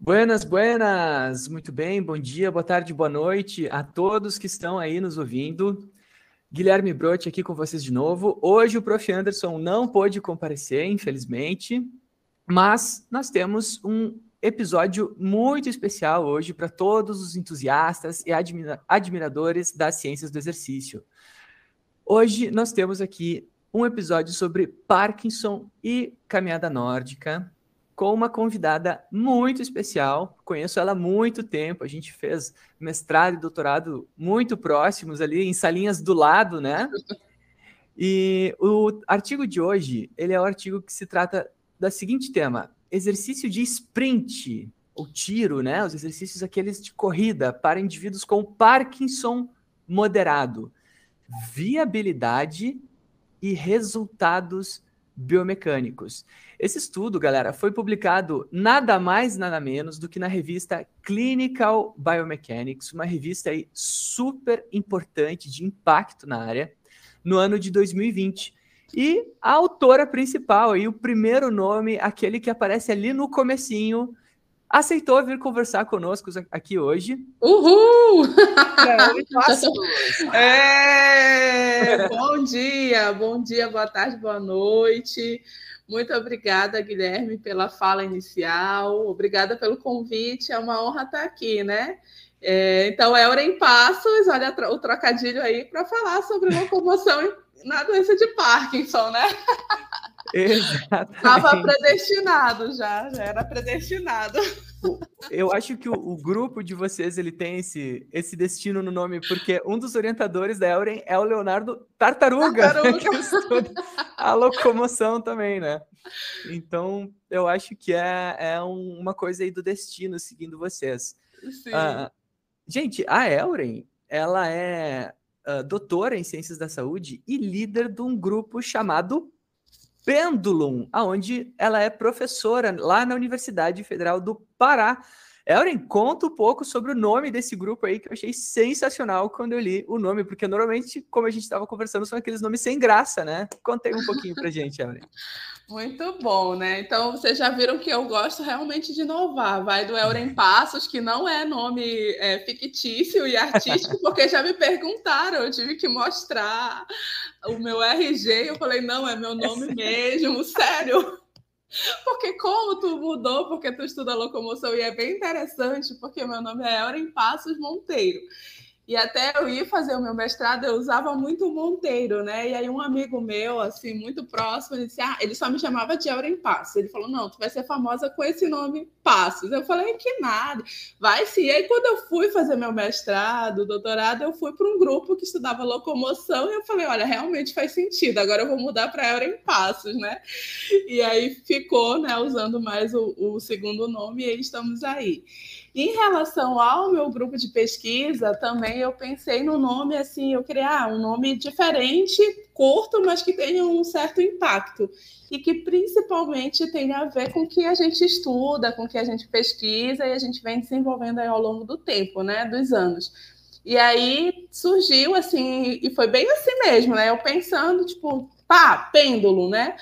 Buenas, buenas! Muito bem, bom dia, boa tarde, boa noite a todos que estão aí nos ouvindo. Guilherme Brotti aqui com vocês de novo. Hoje o Prof. Anderson não pôde comparecer, infelizmente, mas nós temos um episódio muito especial hoje para todos os entusiastas e admira admiradores das ciências do exercício. Hoje nós temos aqui um episódio sobre Parkinson e caminhada nórdica, com uma convidada muito especial. Conheço ela há muito tempo. A gente fez mestrado e doutorado muito próximos ali, em salinhas do lado, né? E o artigo de hoje, ele é o artigo que se trata da seguinte tema: exercício de sprint, ou tiro, né? Os exercícios aqueles de corrida para indivíduos com Parkinson moderado, viabilidade e resultados biomecânicos. Esse estudo, galera, foi publicado nada mais, nada menos do que na revista Clinical Biomechanics, uma revista aí super importante de impacto na área, no ano de 2020. E a autora principal, aí, o primeiro nome, aquele que aparece ali no comecinho, aceitou vir conversar conosco aqui hoje. Uhul! É, bom dia, bom dia, boa tarde, boa noite. Muito obrigada, Guilherme, pela fala inicial. Obrigada pelo convite. É uma honra estar aqui, né? É, então, é hora em passos, olha o trocadilho aí para falar sobre locomoção na doença de Parkinson, né? Estava predestinado já, já era predestinado. Eu acho que o, o, grupo de vocês ele tem esse, esse destino no nome, porque um dos orientadores da Euren é o Leonardo Tartaruga, Tartaruga. que estuda a locomoção também, né? Então, eu acho que é, é um, uma coisa aí do destino seguindo vocês. Uh, gente, a Euren, ela é uh, doutora em Ciências da Saúde e líder de um grupo chamado Pendulum, aonde ela é professora lá na Universidade Federal do Pará. Elren, conta um pouco sobre o nome desse grupo aí, que eu achei sensacional quando eu li o nome, porque normalmente, como a gente estava conversando, são aqueles nomes sem graça, né? Conta aí um pouquinho pra gente, Elren. Muito bom, né? Então, vocês já viram que eu gosto realmente de inovar. Vai do Euren Passos, que não é nome é, fictício e artístico, porque já me perguntaram, eu tive que mostrar o meu RG, eu falei, não, é meu nome mesmo, sério. Porque como tu mudou, porque tu estuda locomoção, e é bem interessante, porque meu nome é Euren Passos Monteiro. E até eu ir fazer o meu mestrado, eu usava muito Monteiro, né? E aí um amigo meu, assim, muito próximo, ele disse, ah, ele só me chamava de Euren Passos. Ele falou, não, tu vai ser famosa com esse nome Passos. Eu falei, que nada, vai sim. E aí quando eu fui fazer meu mestrado, doutorado, eu fui para um grupo que estudava locomoção e eu falei, olha, realmente faz sentido, agora eu vou mudar para Euren Passos, né? E aí ficou, né, usando mais o, o segundo nome e aí estamos aí. Em relação ao meu grupo de pesquisa, também eu pensei no nome assim, eu queria ah, um nome diferente, curto, mas que tenha um certo impacto e que principalmente tenha a ver com o que a gente estuda, com o que a gente pesquisa e a gente vem desenvolvendo ao longo do tempo, né, dos anos. E aí surgiu assim, e foi bem assim mesmo, né? Eu pensando, tipo, pá, pêndulo, né?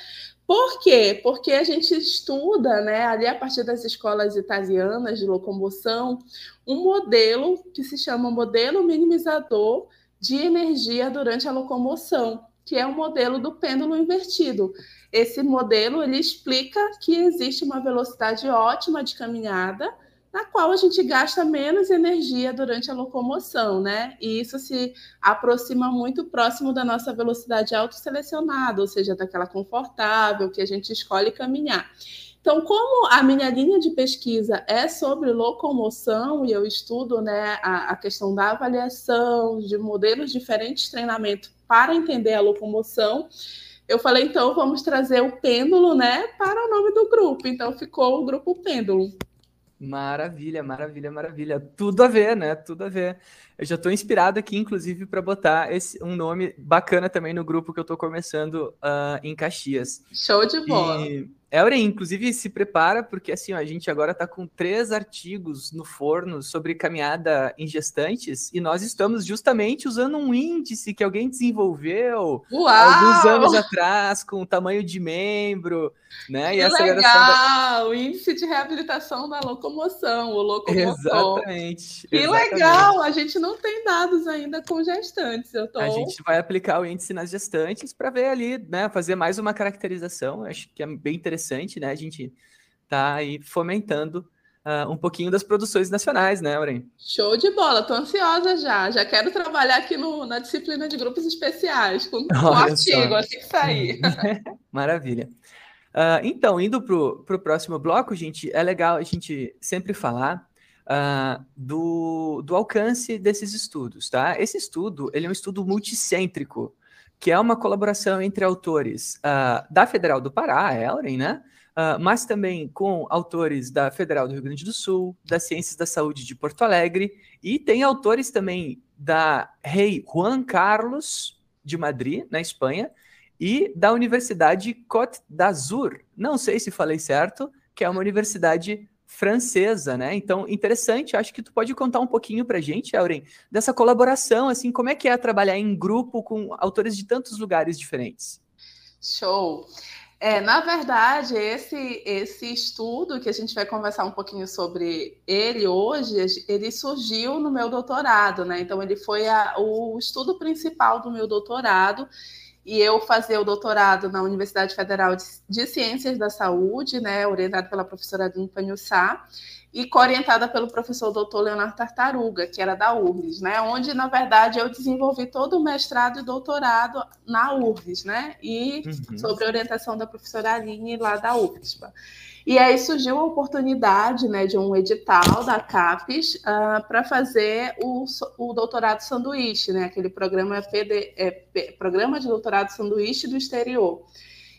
Por quê? Porque a gente estuda, né, ali a partir das escolas italianas de locomoção, um modelo que se chama modelo minimizador de energia durante a locomoção, que é o modelo do pêndulo invertido. Esse modelo ele explica que existe uma velocidade ótima de caminhada na qual a gente gasta menos energia durante a locomoção, né? E isso se aproxima muito próximo da nossa velocidade autoselecionada, ou seja, daquela confortável que a gente escolhe caminhar. Então, como a minha linha de pesquisa é sobre locomoção e eu estudo né, a, a questão da avaliação de modelos diferentes de treinamento para entender a locomoção, eu falei, então vamos trazer o pêndulo né, para o nome do grupo. Então ficou o grupo pêndulo. Maravilha, maravilha, maravilha. Tudo a ver, né? Tudo a ver. Eu já estou inspirado aqui, inclusive, para botar esse, um nome bacana também no grupo que eu estou começando uh, em Caxias. Show de bola. E Elren, inclusive, se prepara, porque assim, ó, a gente agora está com três artigos no forno sobre caminhada em gestantes, e nós estamos justamente usando um índice que alguém desenvolveu Uau! alguns anos atrás, com tamanho de membro, né? Que e aceleração legal! Da... O índice de reabilitação da locomoção, o locomotor. Exatamente. Que exatamente. legal! A gente não tem dados ainda com gestantes. Eu tô... A gente vai aplicar o índice nas gestantes para ver ali, né? Fazer mais uma caracterização. Acho que é bem interessante interessante, né? A gente tá aí fomentando uh, um pouquinho das produções nacionais, né, Auren? Show de bola, tô ansiosa já. Já quero trabalhar aqui no, na disciplina de grupos especiais, com, com artigo, assim que sair. Maravilha. Uh, então, indo para o próximo bloco, gente, é legal a gente sempre falar uh, do, do alcance desses estudos, tá? Esse estudo, ele é um estudo multicêntrico, que é uma colaboração entre autores uh, da Federal do Pará, a Elren, né? Uh, mas também com autores da Federal do Rio Grande do Sul, das Ciências da Saúde de Porto Alegre, e tem autores também da Rei Juan Carlos de Madrid, na Espanha, e da Universidade Côte d'Azur, não sei se falei certo, que é uma universidade francesa, né? Então, interessante, acho que tu pode contar um pouquinho para a gente, Auren, dessa colaboração, assim, como é que é trabalhar em grupo com autores de tantos lugares diferentes? Show! É, na verdade, esse, esse estudo que a gente vai conversar um pouquinho sobre ele hoje, ele surgiu no meu doutorado, né? Então, ele foi a, o estudo principal do meu doutorado, e eu fazer o doutorado na Universidade Federal de, Ciências da Saúde, né, orientada pela professora Limpa Nhussá, e orientada pelo professor doutor Leonardo Tartaruga, que era da URGS, né, onde, na verdade, eu desenvolvi todo o mestrado e doutorado na URGS, né, e uhum. sobre a orientação da professora Aline lá da UFSPA. E aí surgiu a oportunidade né, de um edital da CAPES uh, para fazer o, o doutorado sanduíche, né, aquele programa, PD, é, programa de doutorado sanduíche do exterior.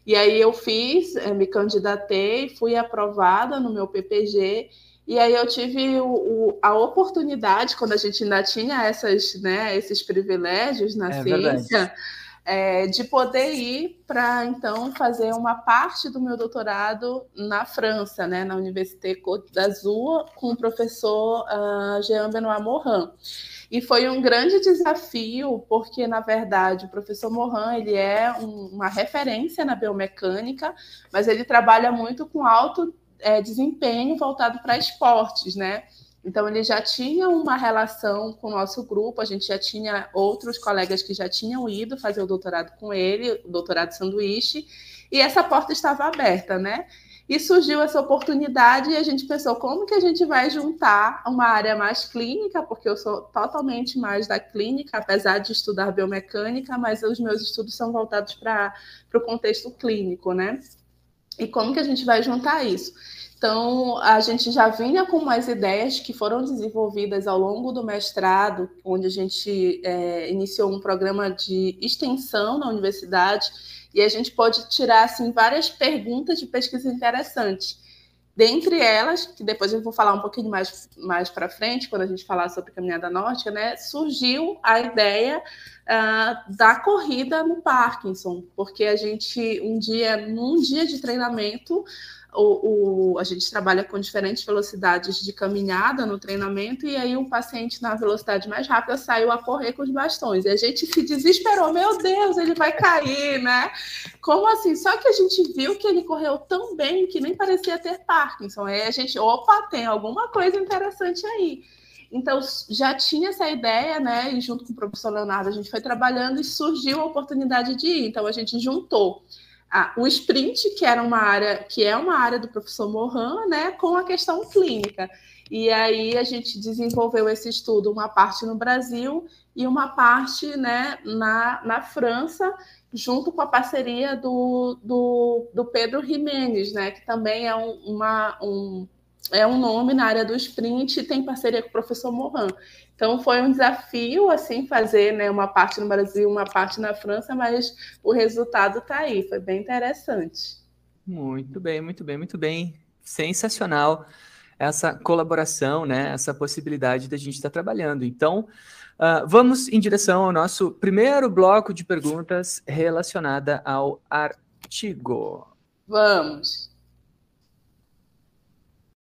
E aí eu fiz, eh, me candidatei, fui aprovada no meu PPG, e aí eu tive o, o, a oportunidade, quando a gente ainda tinha essas, né, esses privilégios na é ciência, verdade é, de poder ir para então fazer uma parte do meu doutorado na França, né, na Université Côte d'Azur, com o professor uh, Jean Benoit Morin. E foi um grande desafio, porque, na verdade, o professor Morin ele é um, uma referência na biomecânica, mas ele trabalha muito com alto é, desempenho voltado para esportes, né? Então, ele já tinha uma relação com o nosso grupo, a gente já tinha outros colegas que já tinham ido fazer o doutorado com ele, o doutorado sanduíche, e essa porta estava aberta, né? E surgiu essa oportunidade e a gente pensou como que a gente vai juntar uma área mais clínica, porque eu sou totalmente mais da clínica, apesar de estudar biomecânica, mas os meus estudos são voltados para o contexto clínico, né? E como que a gente vai juntar isso? Então, a gente já vinha com umas ideias que foram desenvolvidas ao longo do mestrado, onde a gente é, iniciou um programa de extensão na universidade, e a gente pode tirar assim, várias perguntas de pesquisa interessantes. Dentre elas, que depois eu vou falar um pouquinho mais, mais para frente, quando a gente falar sobre caminhada nórdica, né, surgiu a ideia uh, da corrida no Parkinson, porque a gente, um dia, num dia de treinamento, o, o, a gente trabalha com diferentes velocidades de caminhada no treinamento, e aí um paciente na velocidade mais rápida saiu a correr com os bastões. E a gente se desesperou, meu Deus, ele vai cair, né? Como assim? Só que a gente viu que ele correu tão bem que nem parecia ter Parkinson. Aí a gente, opa, tem alguma coisa interessante aí. Então, já tinha essa ideia, né? E junto com o professor Leonardo, a gente foi trabalhando e surgiu a oportunidade de ir. Então, a gente juntou ah, o sprint, que era uma área, que é uma área do professor Mohan, né, com a questão clínica. E aí a gente desenvolveu esse estudo, uma parte no Brasil e uma parte né, na, na França, junto com a parceria do, do, do Pedro Jimenez, né, que também é um, uma, um, é um nome na área do sprint e tem parceria com o professor Mohan. Então foi um desafio assim fazer né, uma parte no Brasil, uma parte na França, mas o resultado está aí, foi bem interessante. Muito bem, muito bem, muito bem. Sensacional. essa colaboração, né, essa possibilidade da gente estar trabalhando. Então, uh, vamos em direção ao nosso primeiro bloco de perguntas relacionada ao artigo. Vamos.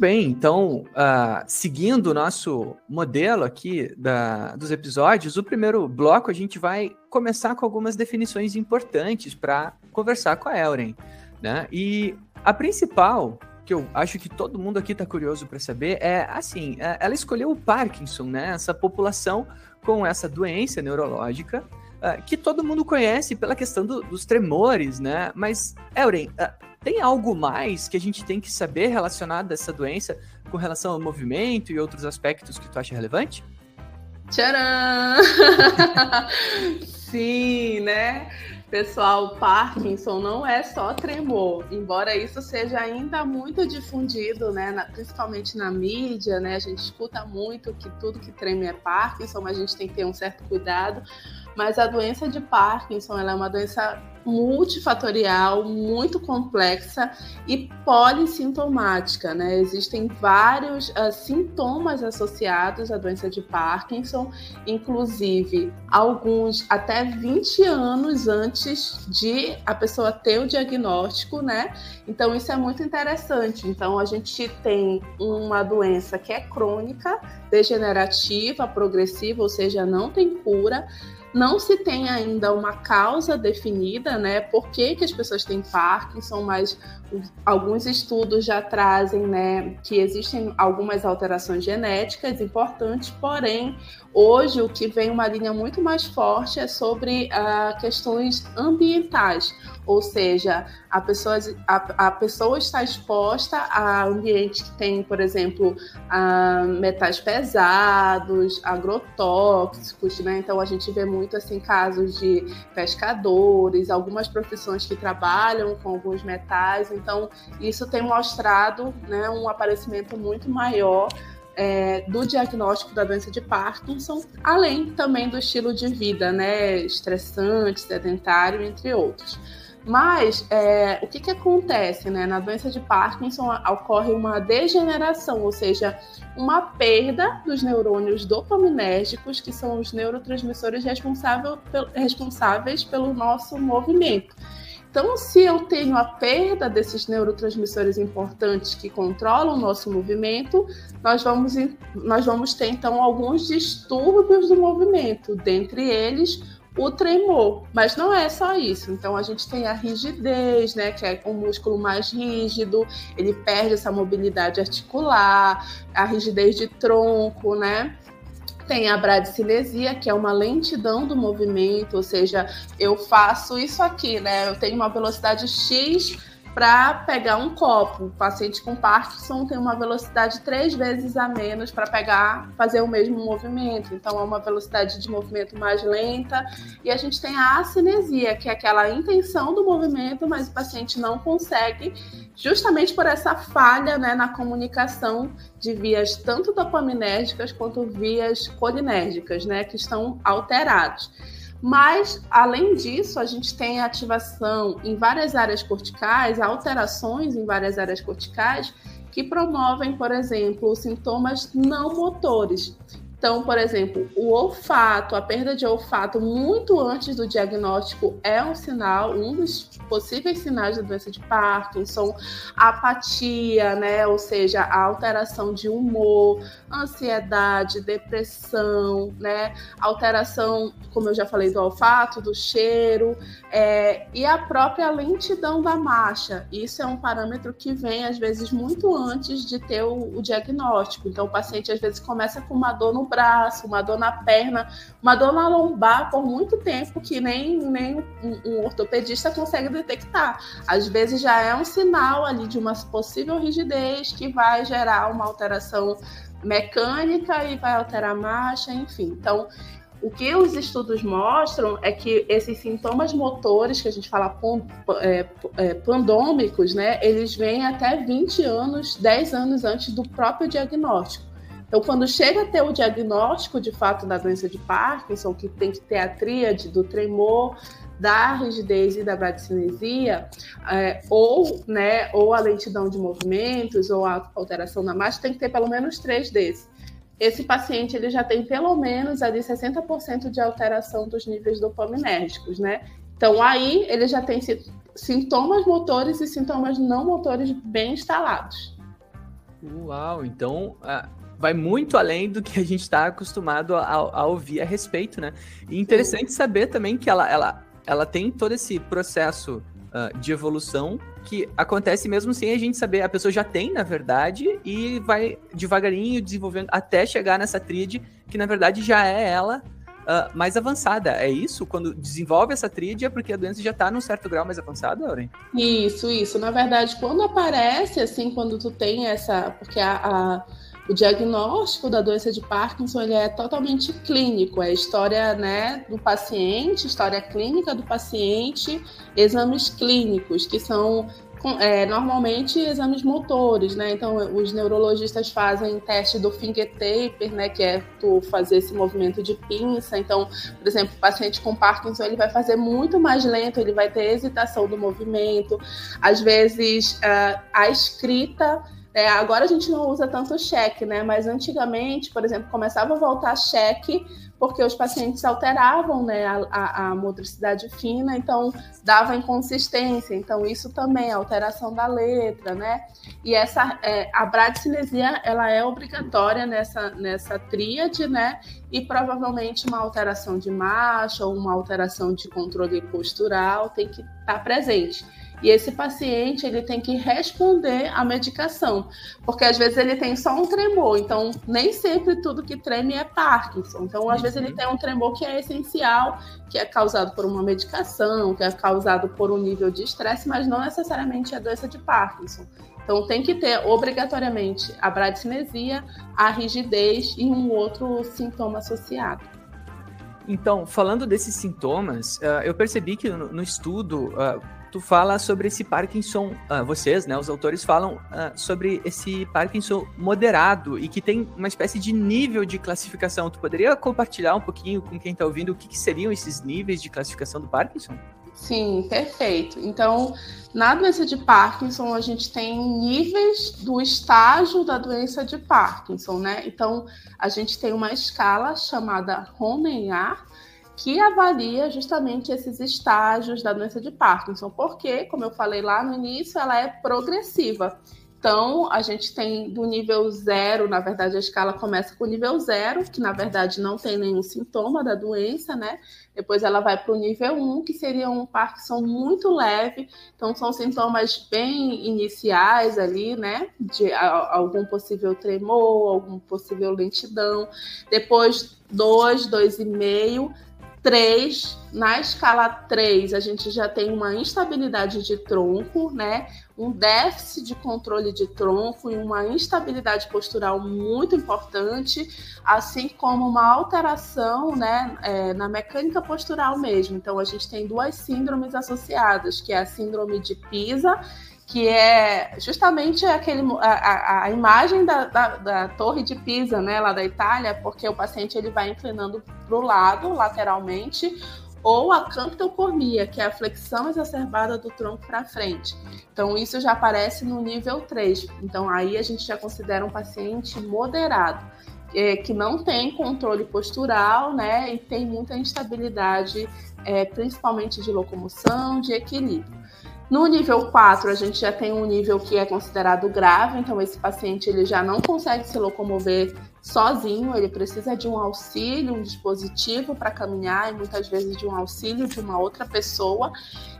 bem, então, uh, seguindo o nosso modelo aqui da, dos episódios, o primeiro bloco a gente vai começar com algumas definições importantes para conversar com a Elren. Né? E a principal, que eu acho que todo mundo aqui está curioso para saber, é assim: é, ela escolheu o Parkinson, né? essa população com essa doença neurológica. Uh, que todo mundo conhece pela questão do, dos tremores, né? Mas, Elren, uh, tem algo mais que a gente tem que saber relacionado a essa doença com relação ao movimento e outros aspectos que tu acha relevante? Tcharam! Sim, né? Pessoal, Parkinson não é só tremor, embora isso seja ainda muito difundido, né, na, principalmente na mídia, né, a gente escuta muito que tudo que treme é Parkinson, mas a gente tem que ter um certo cuidado, mas a doença de Parkinson é uma doença multifatorial, muito complexa e polissintomática, né? Existem vários uh, sintomas associados à doença de Parkinson, inclusive alguns até 20 anos antes de a pessoa ter o diagnóstico, né? Então isso é muito interessante. Então a gente tem uma doença que é crônica, degenerativa, progressiva, ou seja, não tem cura não se tem ainda uma causa definida, né? Por que, que as pessoas têm Parkinson, mas alguns estudos já trazem, né, que existem algumas alterações genéticas importantes, porém, hoje o que vem uma linha muito mais forte é sobre uh, questões ambientais ou seja, a pessoa, a, a pessoa está exposta a ambientes que tem, por exemplo, metais pesados, agrotóxicos, né? Então a gente vê muito assim casos de pescadores, algumas profissões que trabalham com alguns metais. Então isso tem mostrado, né, um aparecimento muito maior é, do diagnóstico da doença de Parkinson, além também do estilo de vida, né, estressante, sedentário, entre outros. Mas é, o que, que acontece? Né? Na doença de Parkinson ocorre uma degeneração, ou seja, uma perda dos neurônios dopaminérgicos, que são os neurotransmissores responsáveis pelo nosso movimento. Então, se eu tenho a perda desses neurotransmissores importantes que controlam o nosso movimento, nós vamos, nós vamos ter então alguns distúrbios do movimento, dentre eles o tremor, mas não é só isso. Então a gente tem a rigidez, né, que é um músculo mais rígido, ele perde essa mobilidade articular, a rigidez de tronco, né? Tem a bradicinesia, que é uma lentidão do movimento, ou seja, eu faço isso aqui, né? Eu tenho uma velocidade X para pegar um copo. O paciente com Parkinson tem uma velocidade três vezes a menos para pegar, fazer o mesmo movimento. Então é uma velocidade de movimento mais lenta. E a gente tem a acinesia, que é aquela intenção do movimento, mas o paciente não consegue, justamente por essa falha né, na comunicação de vias tanto dopaminérgicas quanto vias colinérgicas, né, que estão alterados. Mas, além disso, a gente tem ativação em várias áreas corticais, alterações em várias áreas corticais que promovem, por exemplo, sintomas não motores. Então, por exemplo, o olfato, a perda de olfato muito antes do diagnóstico é um sinal, um dos possíveis sinais da doença de Parkinson, apatia, né, ou seja, a alteração de humor, ansiedade, depressão, né, alteração, como eu já falei, do olfato, do cheiro, é, e a própria lentidão da marcha. Isso é um parâmetro que vem às vezes muito antes de ter o, o diagnóstico. Então, o paciente às vezes começa com uma dor no braço, uma dor na perna, uma dor na lombar por muito tempo que nem, nem um, um ortopedista consegue detectar. Às vezes já é um sinal ali de uma possível rigidez que vai gerar uma alteração mecânica e vai alterar a marcha, enfim. Então, o que os estudos mostram é que esses sintomas motores, que a gente fala é, é, pandômicos, né, eles vêm até 20 anos, 10 anos antes do próprio diagnóstico. Então, quando chega a ter o diagnóstico de fato da doença de Parkinson, que tem que ter a tríade do tremor, da rigidez e da bradicinesia, é, ou, né, ou a lentidão de movimentos, ou a alteração na marcha, tem que ter pelo menos três desses. Esse paciente ele já tem pelo menos ali 60% de alteração dos níveis dopaminérgicos, né? Então aí ele já tem sintomas motores e sintomas não motores bem instalados. Uau, então vai muito além do que a gente está acostumado a, a, ouvir a respeito, né? E interessante Sim. saber também que ela, ela, ela tem todo esse processo uh, de evolução que acontece mesmo sem a gente saber. A pessoa já tem, na verdade, e vai devagarinho desenvolvendo até chegar nessa tríade, que na verdade já é ela uh, mais avançada. É isso? Quando desenvolve essa tríade é porque a doença já está num certo grau mais avançado, Lauren? Isso, isso. Na verdade, quando aparece, assim, quando tu tem essa. Porque a, a o diagnóstico da doença de Parkinson ele é totalmente clínico, é história né, do paciente, história clínica do paciente, exames clínicos, que são é, normalmente exames motores, né? Então, os neurologistas fazem teste do finger taper, né? Que é tu fazer esse movimento de pinça. Então, por exemplo, o paciente com Parkinson, ele vai fazer muito mais lento, ele vai ter hesitação do movimento. Às vezes, a escrita é, agora a gente não usa tanto cheque, né? Mas antigamente, por exemplo, começava a voltar cheque porque os pacientes alteravam né, a, a, a motricidade fina, então dava inconsistência. Então, isso também, alteração da letra, né? E essa, é, a bradicinesia, ela é obrigatória nessa, nessa tríade, né? E provavelmente uma alteração de marcha ou uma alteração de controle postural tem que estar tá presente. E esse paciente ele tem que responder à medicação, porque às vezes ele tem só um tremor, então nem sempre tudo que treme é Parkinson. Então, às uhum. vezes ele uhum. tem um tremor que é essencial, que é causado por uma medicação, que é causado por um nível de estresse, mas não necessariamente é doença de Parkinson. Então tem que ter obrigatoriamente a bradicinesia, a rigidez e um outro sintoma associado. Então, falando desses sintomas, uh, eu percebi que no, estudo uh, tu fala sobre esse Parkinson, uh, vocês, né, os autores falam uh, sobre esse Parkinson moderado e que tem uma espécie de nível de classificação. Tu poderia compartilhar um pouquinho com quem está ouvindo o que, que, seriam esses níveis de classificação do Parkinson? Sim, perfeito. Então, na doença de Parkinson, a gente tem níveis do estágio da doença de Parkinson, né? Então, a gente tem uma escala chamada Ronen-A, que avalia justamente esses estágios da doença de Parkinson, porque, como eu falei lá no início, ela é progressiva. Então, a gente tem do nível zero, na verdade, a escala começa com o nível zero, que na verdade não tem nenhum sintoma da doença, né? Depois ela vai para o nível 1, um, que seria um Parkinson muito leve. Então, são sintomas bem iniciais ali, né? De algum possível tremor, algum possível lentidão. Depois, 2, 2,5 3, na escala 3, a gente já tem uma instabilidade de tronco, né? Um déficit de controle de tronco e uma instabilidade postural muito importante, assim como uma alteração né, é, na mecânica postural mesmo. Então, a gente tem duas síndromes associadas, que é a síndrome de Pisa que é justamente aquele, a, a imagem da, da, da, torre de Pisa, né, lá da Itália, porque o paciente ele vai inclinando para o lado, lateralmente, ou a camptocormia, que é a flexão exacerbada do tronco para frente. Então, isso já aparece no nível 3. Então, aí a gente já considera um paciente moderado. é, que não tem controle postural, né? E tem muita instabilidade, é, principalmente de locomoção, de equilíbrio. No nível 4, a gente já tem um nível que é considerado grave, então esse paciente ele já não consegue se locomover sozinho, ele precisa de um auxílio, um dispositivo para caminhar e muitas vezes de um auxílio de uma outra pessoa.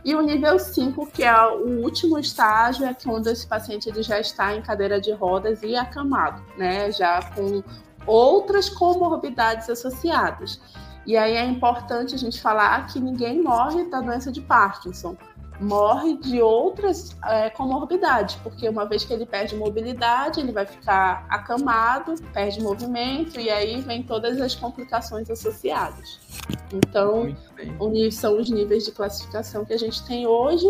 E o nível 5, que é o último estágio, é quando esse paciente ele já está em cadeira de rodas e acamado, né, já com outras comorbidades associadas. E aí é importante a gente falar que ninguém morre da doença de Parkinson morre de outras é, comorbidades, porque uma vez que ele perde mobilidade, ele vai ficar acamado, perde movimento, e aí vem todas as complicações associadas. Então, são os níveis de classificação que a gente tem hoje,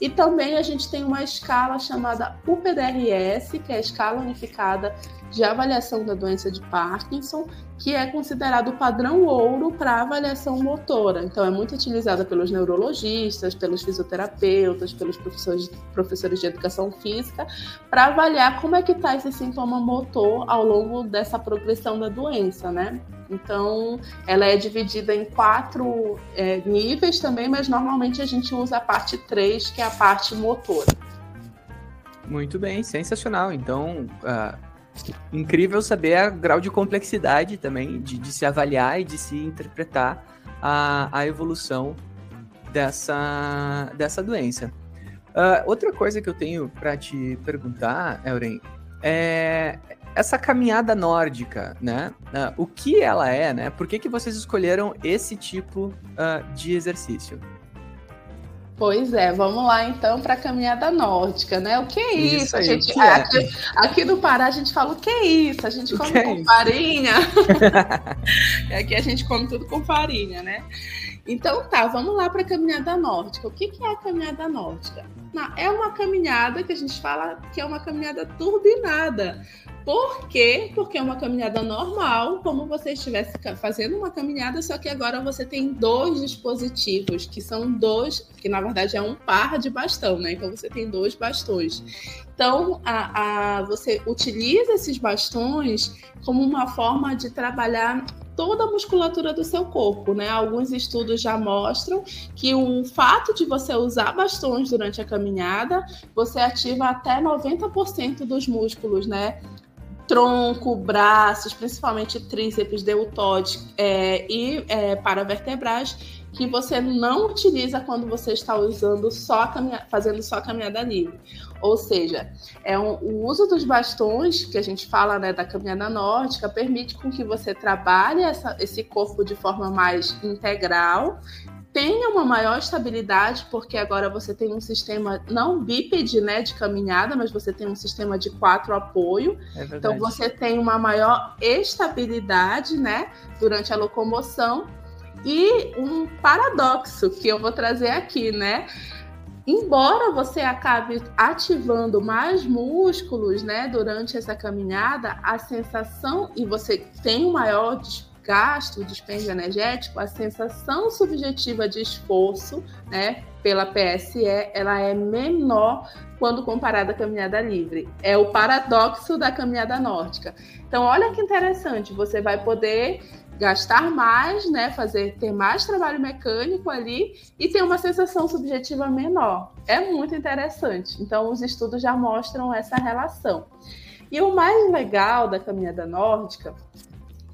e também a gente tem uma escala chamada UPDRS, que é a escala unificada de avaliação da doença de Parkinson, que é considerado o padrão ouro para avaliação motora. Então, é muito utilizada pelos neurologistas, pelos fisioterapeutas, pelos professores, professores de educação física, para avaliar como é que está esse sintoma motor ao longo dessa progressão da doença, né? Então, ela é dividida em quatro é, níveis também, mas normalmente a gente usa a parte 3, que é a parte motora. Muito bem, sensacional. Então, uh, incrível saber o grau de complexidade também, de, de se avaliar e de se interpretar a, a evolução dessa, dessa doença. Uh, outra coisa que eu tenho para te perguntar, Euren, é essa caminhada nórdica, né? Uh, o que ela é, né? Por que, que vocês escolheram esse tipo uh, de exercício? Pois é, vamos lá então para a caminhada nórdica, né? O que é isso? isso aí, a gente, é? aqui, aqui, no Pará a gente fala o que é isso? A gente come com é farinha. aqui a gente come tudo com farinha, né? Então tá, vamos lá para a caminhada nórdica. O que, que é a caminhada nórdica? Não, é uma caminhada que a gente fala que é uma caminhada turbinada. Por quê? Porque é uma caminhada normal, como você estivesse fazendo uma caminhada, só que agora você tem dois dispositivos, que são dois, que na verdade é um par de bastão, né? Então você tem dois bastões. Então, a, a, você utiliza esses bastões como uma forma de trabalhar toda a musculatura do seu corpo, né? Alguns estudos já mostram que o fato de você usar bastões durante a caminhada, você ativa até 90% dos músculos, né? tronco, braços, principalmente tríceps, deltoide é, e é, paravertebrais, que você não utiliza quando você está usando só fazendo só caminhada livre. Ou seja, é um, o uso dos bastões, que a gente fala né, da caminhada nórdica, permite com que você trabalhe essa, esse corpo de forma mais integral tenha uma maior estabilidade, porque agora você tem um sistema não bípede, né, de caminhada, mas você tem um sistema de quatro apoio. É então você tem uma maior estabilidade, né, durante a locomoção. E um paradoxo que eu vou trazer aqui, né? Embora você acabe ativando mais músculos, né, durante essa caminhada, a sensação e você tem um maior gasto, o dispêndio energético, a sensação subjetiva de esforço, né, pela PSE, ela é menor quando comparada à caminhada livre. É o paradoxo da caminhada nórdica. Então, olha que interessante, você vai poder gastar mais, né, fazer ter mais trabalho mecânico ali e ter uma sensação subjetiva menor. É muito interessante. Então, os estudos já mostram essa relação. E o mais legal da caminhada nórdica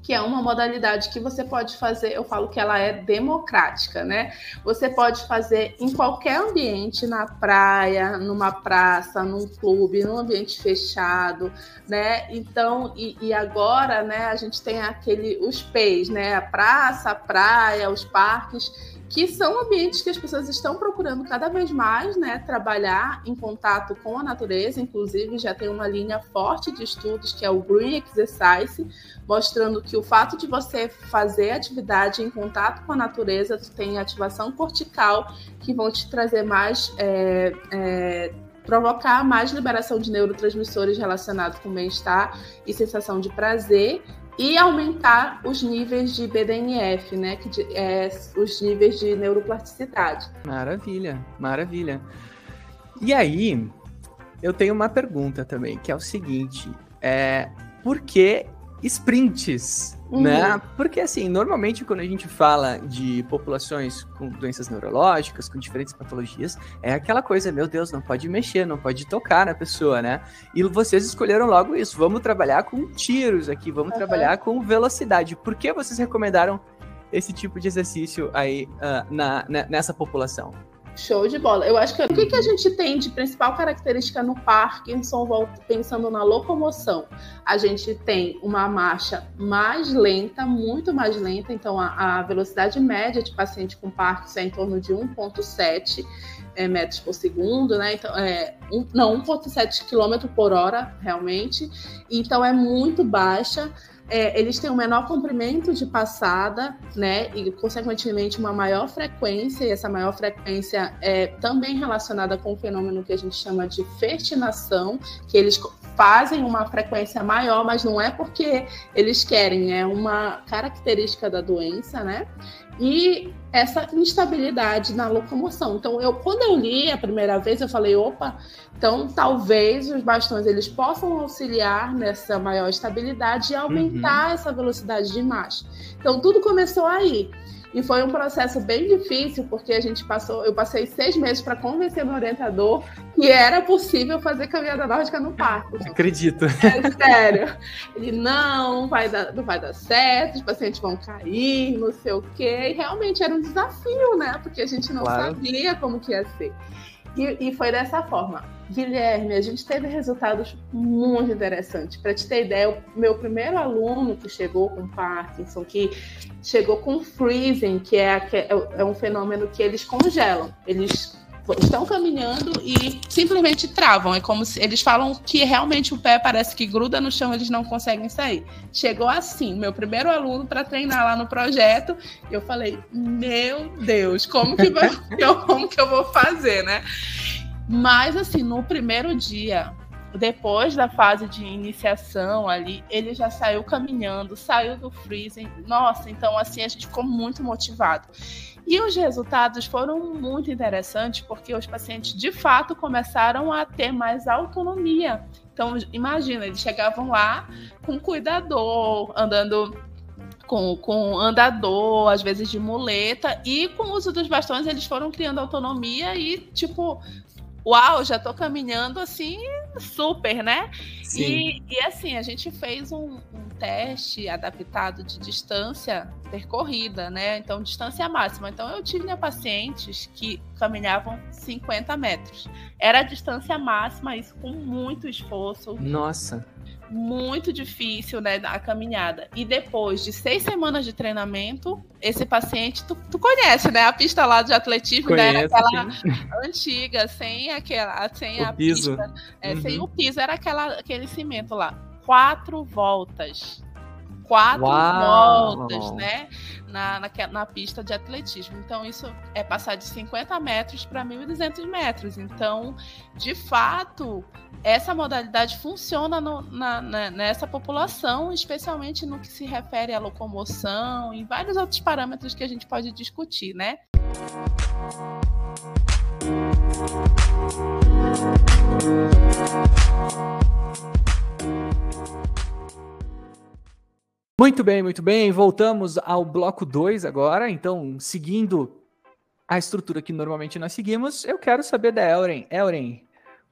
que é uma modalidade que você pode fazer, eu falo que ela é democrática, né? Você pode fazer em qualquer ambiente, na praia, numa praça, num clube, num ambiente fechado, né? Então, e, e agora, né, a gente tem aquele, os PEIs, né? A praça, a praia, os parques que são ambientes que as pessoas estão procurando cada vez mais, né, trabalhar em contato com a natureza. Inclusive, já tem uma linha forte de estudos que é o Green Exercise, mostrando que o fato de você fazer atividade em contato com a natureza tem ativação cortical que vão te trazer mais é, é, provocar mais liberação de neurotransmissores relacionados com bem-estar e sensação de prazer e aumentar os níveis de BDNF, né, que é os níveis de neuroplasticidade. Maravilha, maravilha. E aí, eu tenho uma pergunta também, que é o seguinte: é, por que sprints, uhum. né? Porque assim, normalmente quando a gente fala de populações com doenças neurológicas, com diferentes patologias, é aquela coisa, meu Deus, não pode mexer, não pode tocar na pessoa, né? E vocês escolheram logo isso, vamos trabalhar com tiros aqui, vamos uhum. trabalhar com velocidade. Por que vocês recomendaram esse tipo de exercício aí uh, na, na, nessa população? Show de bola. Eu acho que o que, que a gente tem de principal característica no Parkinson, pensando na locomoção? A gente tem uma marcha mais lenta, muito mais lenta, então a, a velocidade média de paciente com Parkinson é em torno de 1,7 é, metros por segundo, né? Então, é, um, não, 1,7 km por hora, realmente. Então é muito baixa é, eles têm um menor comprimento de passada, né? E, consequentemente, uma maior frequência, e essa maior frequência é também relacionada com o fenômeno que a gente chama de fertinação, que eles fazem uma frequência maior, mas não é porque eles querem, é uma característica da doença, né? E essa instabilidade na locomoção. Então, eu, quando eu li a primeira vez, eu falei, opa, então talvez os bastões eles possam auxiliar nessa maior estabilidade e aumentar uhum. essa velocidade de marcha. Então, tudo começou aí. E foi um processo bem difícil, porque a gente passou, eu passei seis meses para convencer meu orientador que era possível fazer caminhada nórdica no parque. Acredito. É sério. Ele, não, vai dar, não vai dar certo, os pacientes vão cair, não sei o quê. E realmente era um desafio, né? Porque a gente não claro. sabia como que ia ser. E, e, foi dessa forma. Guilherme, a gente teve resultados muito interessantes. Para te ter ideia, o meu primeiro aluno que chegou com Parkinson, que chegou com freezing, que é, é, é um fenômeno que eles congelam. Eles estão caminhando e simplesmente travam. É como se eles falam que realmente o pé parece que gruda no chão, eles não conseguem sair. Chegou assim, meu primeiro aluno para treinar lá no projeto, eu falei: "Meu Deus, como que, vai, como que eu vou fazer, né?" Mas, assim, no primeiro dia, depois da fase de iniciação ali, ele já saiu caminhando, saiu do freezing. Nossa, então, assim, a gente ficou muito motivado. E os resultados foram muito interessantes, porque os pacientes, de fato, começaram a ter mais autonomia. Então, imagina, eles chegavam lá com cuidador, andando com, com andador, às vezes de muleta, e com o uso dos bastões eles foram criando autonomia e, tipo, uau, já tô caminhando assim, super, né? E, e, assim, a gente fez um, um, teste adaptado de distância percorrida, né? Então, distância máxima. Então, eu tive né, pacientes que caminhavam 50 metros. Era a distância máxima, isso com muito esforço. Nossa muito difícil, né, a caminhada. E depois de seis semanas de treinamento, esse paciente, tu, tu conhece, né, a pista lá de atletismo, né, Conheço, né, aquela sim. antiga, sem aquela, sem o a piso. pista, é, uhum. sem o piso, era aquela, aquele cimento lá. Quatro voltas. Quatro Uau. voltas, né? Na, na, na, pista de atletismo. Então, isso é passar de 50 metros para 1.200 metros. Então, de fato, essa modalidade funciona no, na, na, nessa população, especialmente no que se refere à locomoção e vários outros parâmetros que a gente pode discutir, né? Muito bem, muito bem. Voltamos ao bloco 2 agora. Então, seguindo a estrutura que normalmente nós seguimos, eu quero saber da Elren. Elren,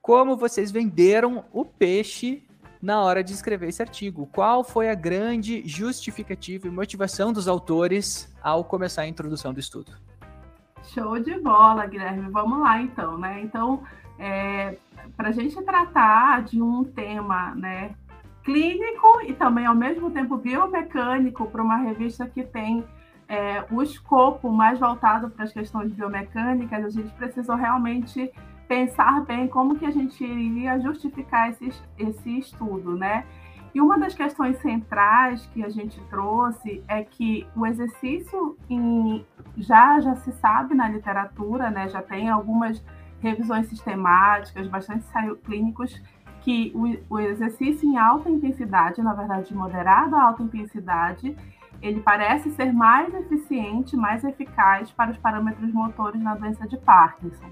como vocês venderam o peixe na hora de escrever esse artigo. Qual foi a grande justificativa e motivação dos autores ao começar a introdução do estudo? Show de bola, Guilherme. Vamos lá, então, né? Então, é, para a gente tratar de um tema, né, clínico e também ao mesmo tempo biomecânico para uma revista que tem é, o escopo mais voltado para as questões biomecânicas, a gente precisou realmente pensar bem como que a gente iria justificar esse, esse estudo, né? E uma das questões centrais que a gente trouxe é que o exercício em, já já se sabe na literatura, né? Já tem algumas revisões sistemáticas, bastante clínicos que o, o exercício em alta intensidade, na verdade de moderada a alta intensidade, ele parece ser mais eficiente, mais eficaz para os parâmetros motores na doença de Parkinson.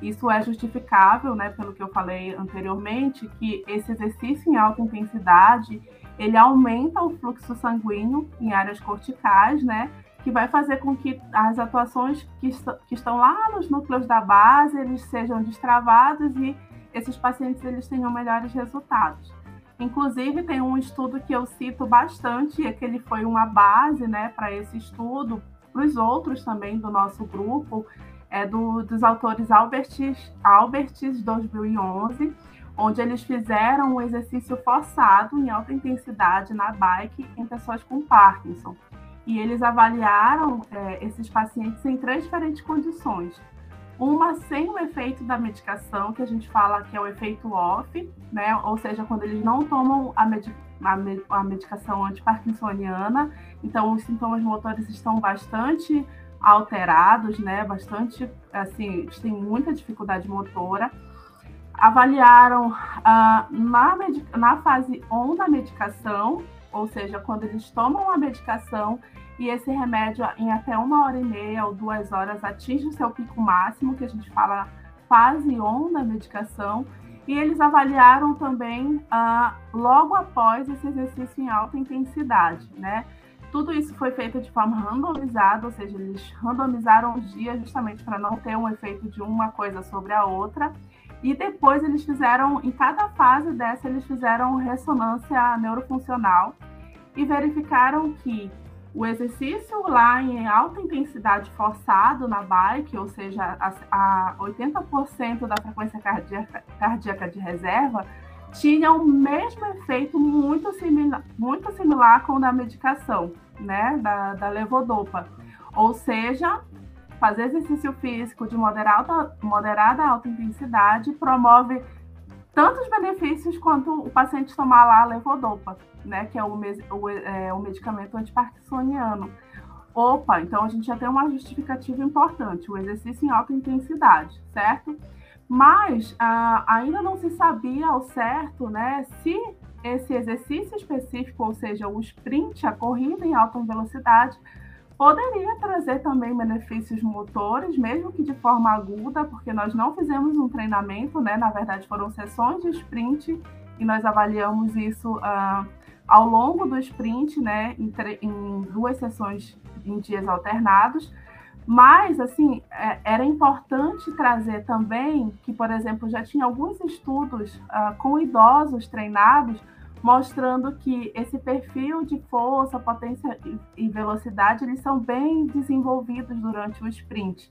Isso é justificável, né, pelo que eu falei anteriormente, que esse exercício em alta intensidade ele aumenta o fluxo sanguíneo em áreas corticais, né? Que vai fazer com que as atuações que, est que estão lá nos núcleos da base, eles sejam destravados e esses pacientes eles tenham melhores resultados. Inclusive, tem um estudo que eu cito bastante, e que ele foi uma base né, para esse estudo, para os outros também do nosso grupo, é do, dos autores Alberts, Alberts 2011, onde eles fizeram um exercício forçado em alta intensidade na bike em pessoas com Parkinson. E eles avaliaram é, esses pacientes em três diferentes condições. Uma sem o efeito da medicação, que a gente fala que é o efeito off, né? Ou seja, quando eles não tomam a, med a, med a medicação antiparkinsoniana, então os sintomas motores estão bastante alterados, né? Bastante, assim, têm muita dificuldade motora. Avaliaram ah, na, na fase on da medicação, ou seja, quando eles tomam a medicação e esse remédio em até uma hora e meia ou duas horas atinge o seu pico máximo, que a gente fala fase on da medicação, e eles avaliaram também ah, logo após esse exercício em alta intensidade, né? Tudo isso foi feito de forma randomizada, ou seja, eles randomizaram os dias justamente para não ter um efeito de uma coisa sobre a outra. E depois eles fizeram, em cada fase dessa, eles fizeram ressonância neurofuncional e verificaram que o exercício lá em alta intensidade forçado na bike, ou seja, a, a 80% da frequência cardíaca, cardíaca de reserva, tinha o mesmo efeito muito similar, muito similar com o da medicação, né, da, da levodopa. Ou seja, fazer exercício físico de moderada, moderada alta intensidade promove tantos benefícios quanto o paciente tomar lá a levodopa, né, que é o, o, é, o medicamento antiparkinsoniano. Opa, então a gente já tem uma justificativa importante, o exercício em alta intensidade, certo? Mas ah, ainda não se sabia ao certo né, se esse exercício específico, ou seja, o sprint, a corrida em alta velocidade, poderia trazer também benefícios motores, mesmo que de forma aguda, porque nós não fizemos um treinamento, né? Na verdade, foram sessões de sprint e nós avaliamos isso ah, ao longo do sprint, né? Em, em duas sessões em dias alternados mas, assim, é, era importante trazer também que, por exemplo, já tinha alguns estudos uh, com idosos treinados mostrando que esse perfil de força, potência e velocidade, eles são bem desenvolvidos durante o sprint.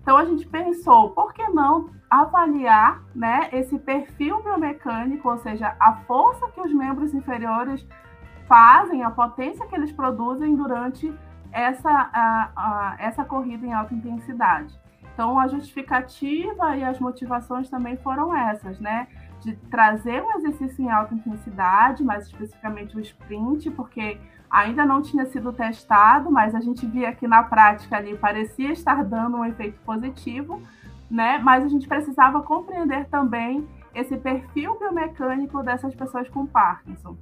Então a gente pensou, por que não avaliar né, esse perfil biomecânico, ou seja, a força que os membros inferiores fazem, a potência que eles produzem durante essa, a, a, essa corrida em alta intensidade. Então, a justificativa e as motivações também foram essas, né? De trazer um exercício em alta intensidade, mais especificamente o sprint, porque ainda não tinha sido testado, mas a gente via que na prática ali parecia estar dando um efeito positivo, né? Mas a gente precisava compreender também esse perfil biomecânico dessas pessoas com Parkinson.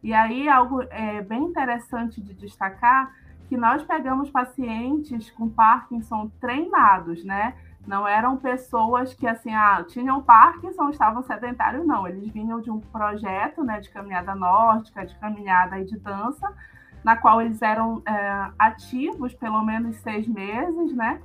E aí, algo é, bem interessante de destacar que nós pegamos pacientes com Parkinson treinados, né? Não eram pessoas que assim, ah, tinham Parkinson, estavam sedentários, não. Eles vinham de um projeto, né, de caminhada nórdica, de caminhada e de dança, na qual eles eram é, ativos pelo menos seis meses, né?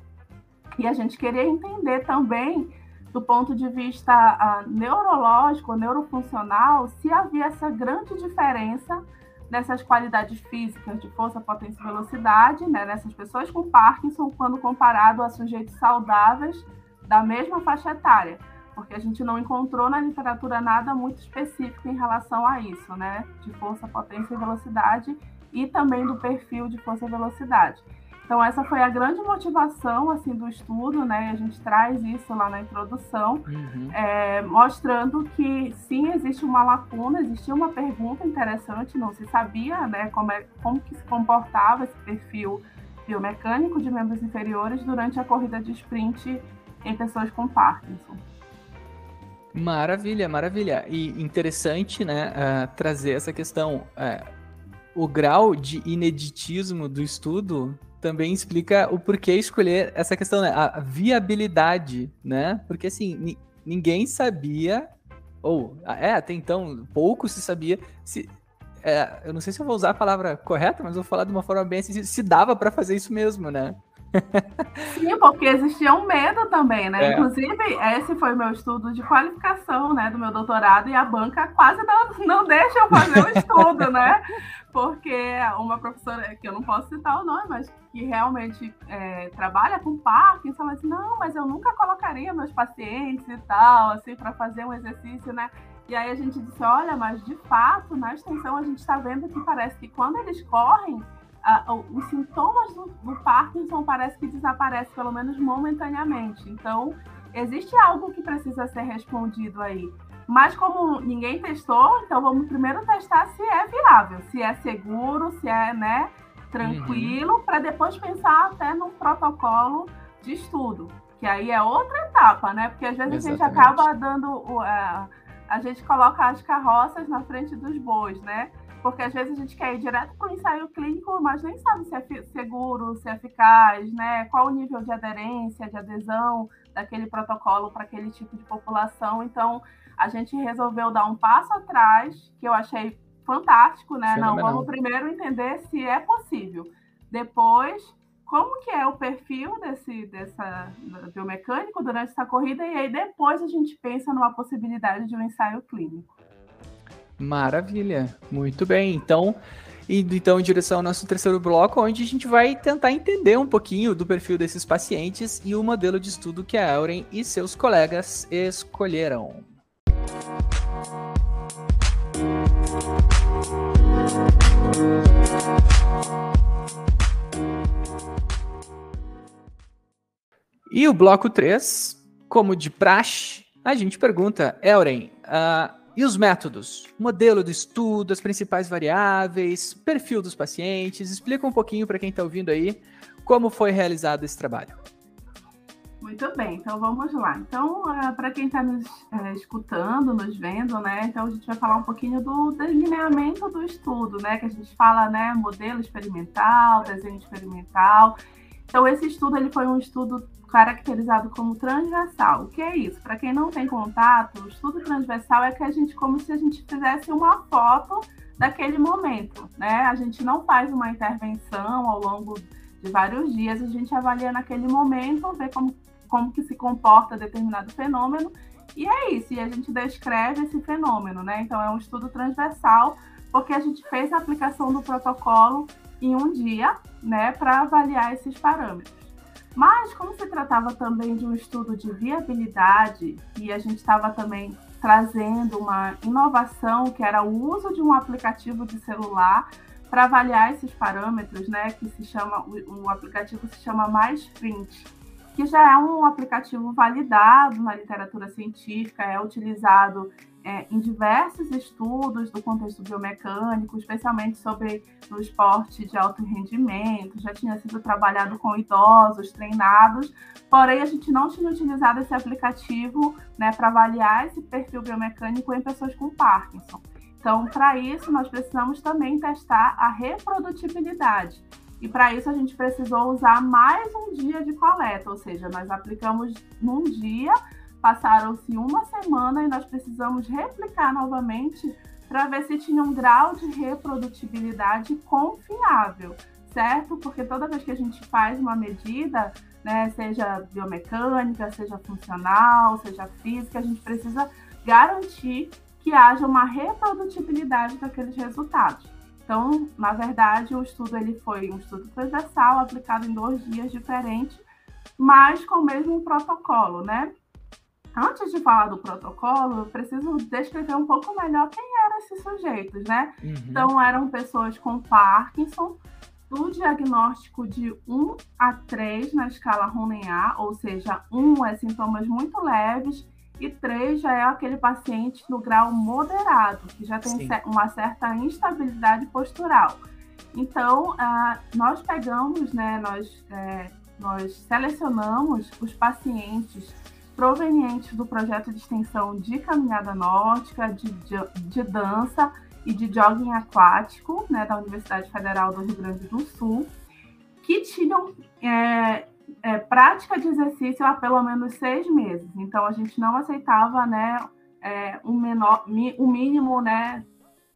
E a gente queria entender também, do ponto de vista uh, neurológico, neurofuncional, se havia essa grande diferença nessas qualidades físicas de força, potência e velocidade, né, nessas pessoas com Parkinson, quando comparado a sujeitos saudáveis da mesma faixa etária, porque a gente não encontrou na literatura nada muito específico em relação a isso, né, de força, potência e velocidade e também do perfil de força e velocidade. Então essa foi a grande motivação assim do estudo, né? A gente traz isso lá na introdução, uhum. é, mostrando que sim existe uma lacuna, existia uma pergunta interessante, não se sabia, né? Como é como que se comportava esse perfil biomecânico de membros inferiores durante a corrida de sprint em pessoas com Parkinson. Maravilha, maravilha. E interessante, né, uh, trazer essa questão. Uh, o grau de ineditismo do estudo também explica o porquê escolher essa questão, né? A viabilidade, né? Porque assim, ninguém sabia, ou é, até então, pouco se sabia se é, eu não sei se eu vou usar a palavra correta, mas vou falar de uma forma bem assim, se dava para fazer isso mesmo, né? Sim, porque existia um medo também, né? É. Inclusive, esse foi o meu estudo de qualificação, né, do meu doutorado, e a banca quase não, não deixa eu fazer o estudo, né? Porque uma professora, que eu não posso citar o nome, mas que realmente é, trabalha com Parkinson, ela disse, não, mas eu nunca colocaria meus pacientes e tal, assim, para fazer um exercício, né? E aí a gente disse, olha, mas de fato, na extensão, a gente está vendo que parece que quando eles correm, os sintomas do, do, Parkinson parece que desaparecem, pelo menos momentaneamente. Então, existe algo que precisa ser respondido aí. Mas como ninguém testou, então vamos primeiro testar se é viável, se é seguro, se é né, tranquilo, uhum. para depois pensar até num protocolo de estudo, que aí é outra etapa, né? Porque às vezes Exatamente. a gente acaba dando. Uh, a gente coloca as carroças na frente dos bois, né? Porque às vezes a gente quer ir direto para o ensaio clínico, mas nem sabe se é seguro, se é eficaz, né? Qual o nível de aderência, de adesão daquele protocolo para aquele tipo de população. Então, a gente resolveu dar um passo atrás, que eu achei fantástico, né? Fenomenal. Não, vamos primeiro entender se é possível. Depois, como que é o perfil desse dessa biomecânico durante essa corrida e aí depois a gente pensa numa possibilidade de um ensaio clínico. Maravilha, muito bem. Então, indo então em direção ao nosso terceiro bloco, onde a gente vai tentar entender um pouquinho do perfil desses pacientes e o modelo de estudo que a Auren e seus colegas escolheram. E o bloco 3, como de praxe, a gente pergunta, Elren, uh, e os métodos? Modelo do estudo, as principais variáveis, perfil dos pacientes. Explica um pouquinho para quem está ouvindo aí como foi realizado esse trabalho. Muito bem, então vamos lá. Então, ah, para quem está nos uh, escutando, nos vendo, né? Então a gente vai falar um pouquinho do delineamento do estudo, né? Que a gente fala, né? Modelo experimental, desenho experimental. Então esse estudo ele foi um estudo caracterizado como transversal. O que é isso? Para quem não tem contato, o estudo transversal é que a gente como se a gente fizesse uma foto daquele momento, né? A gente não faz uma intervenção ao longo de vários dias, a gente avalia naquele momento, vê como, como que se comporta determinado fenômeno, e é isso, e a gente descreve esse fenômeno, né? Então é um estudo transversal, porque a gente fez a aplicação do protocolo em um dia, né, para avaliar esses parâmetros. Mas, como se tratava também de um estudo de viabilidade, e a gente estava também trazendo uma inovação, que era o uso de um aplicativo de celular para avaliar esses parâmetros, né, que se chama, o, aplicativo se chama MySprint, que já é um aplicativo validado na literatura científica, é utilizado é, em diversos estudos do contexto biomecânico, especialmente sobre o esporte de alto rendimento, já tinha sido trabalhado com idosos treinados, porém a gente não tinha utilizado esse aplicativo né, para avaliar esse perfil biomecânico em pessoas com Parkinson. Então, para isso, nós precisamos também testar a reprodutibilidade. E para isso a gente precisou usar mais um dia de coleta, ou seja, nós aplicamos num dia Passaram-se uma semana e nós precisamos replicar novamente para ver se tinha um grau de reprodutibilidade confiável, certo? Porque toda vez que a gente faz uma medida, né, seja biomecânica, seja funcional, seja física, a gente precisa garantir que haja uma reprodutibilidade daqueles resultados. Então, na verdade, o estudo ele foi um estudo transversal, aplicado em dois dias diferentes, mas com o mesmo protocolo, né? Antes de falar do protocolo, eu preciso descrever um pouco melhor quem eram esses sujeitos, né? Uhum. Então, eram pessoas com Parkinson, do diagnóstico de 1 a 3 na escala Ronen-A, ou seja, 1 é sintomas muito leves e 3 já é aquele paciente no grau moderado, que já tem Sim. uma certa instabilidade postural. Então, uh, nós pegamos, né, nós, é, nós selecionamos os pacientes provenientes do projeto de extensão de caminhada de, de, de dança e de jogging aquático, né, da Universidade Federal do Rio Grande do Sul, que tinham é, é, prática de exercício há pelo menos seis meses. Então, a gente não aceitava né, é, um menor, o mínimo, né?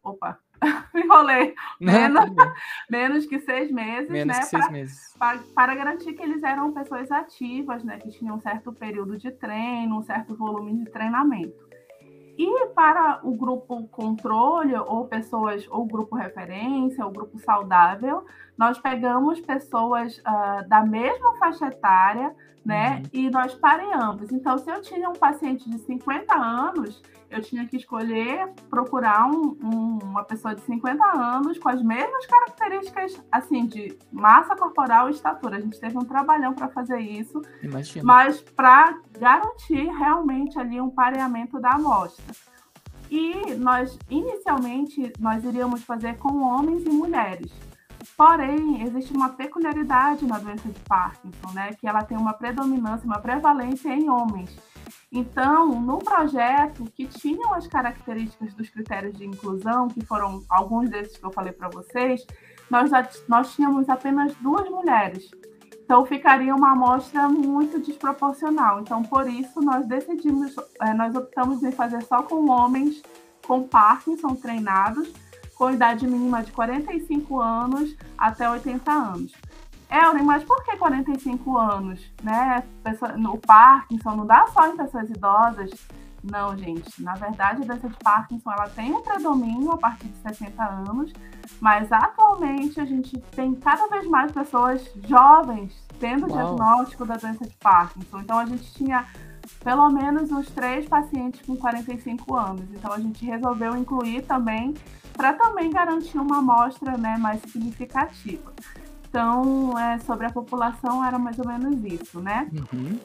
Opa, me enrolei. Menos, menos que seis meses, menos né? Seis pra, meses. Para, para garantir que eles eram pessoas ativas, né? Que tinham um certo período de treino, um certo volume de treinamento. E para o grupo controle, ou pessoas, ou grupo referência, ou grupo saudável, nós pegamos pessoas uh, da mesma faixa etária, né? Uhum. E nós pareamos. Então, se eu tinha um paciente de 50 anos, eu tinha que escolher procurar um, um, uma pessoa de 50 anos com as mesmas características, assim, de massa corporal e estatura. A gente teve um trabalhão para fazer isso, Imagina. mas para garantir realmente ali um pareamento da amostra. E nós, inicialmente, nós iríamos fazer com homens e mulheres. Porém, existe uma peculiaridade na doença de Parkinson, né? Que ela tem uma predominância, uma prevalência em homens. Então, no projeto que tinham as características dos critérios de inclusão, que foram alguns desses que eu falei para vocês, nós, nós tínhamos apenas duas mulheres. Então, ficaria uma amostra muito desproporcional. Então, por isso, nós decidimos, é, nós optamos em fazer só com homens com Parkinson treinados, com idade mínima de 45 anos até 80 anos. Elren, mas por que 45 anos? Né? O Parkinson não dá só em pessoas idosas? Não, gente. Na verdade, a doença de Parkinson ela tem um predomínio a partir de 60 anos, mas atualmente a gente tem cada vez mais pessoas jovens tendo o diagnóstico da doença de Parkinson. Então, a gente tinha pelo menos uns três pacientes com 45 anos. Então, a gente resolveu incluir também, para também garantir uma amostra né, mais significativa. Então, é, sobre a população era mais ou menos isso, né? Uhum.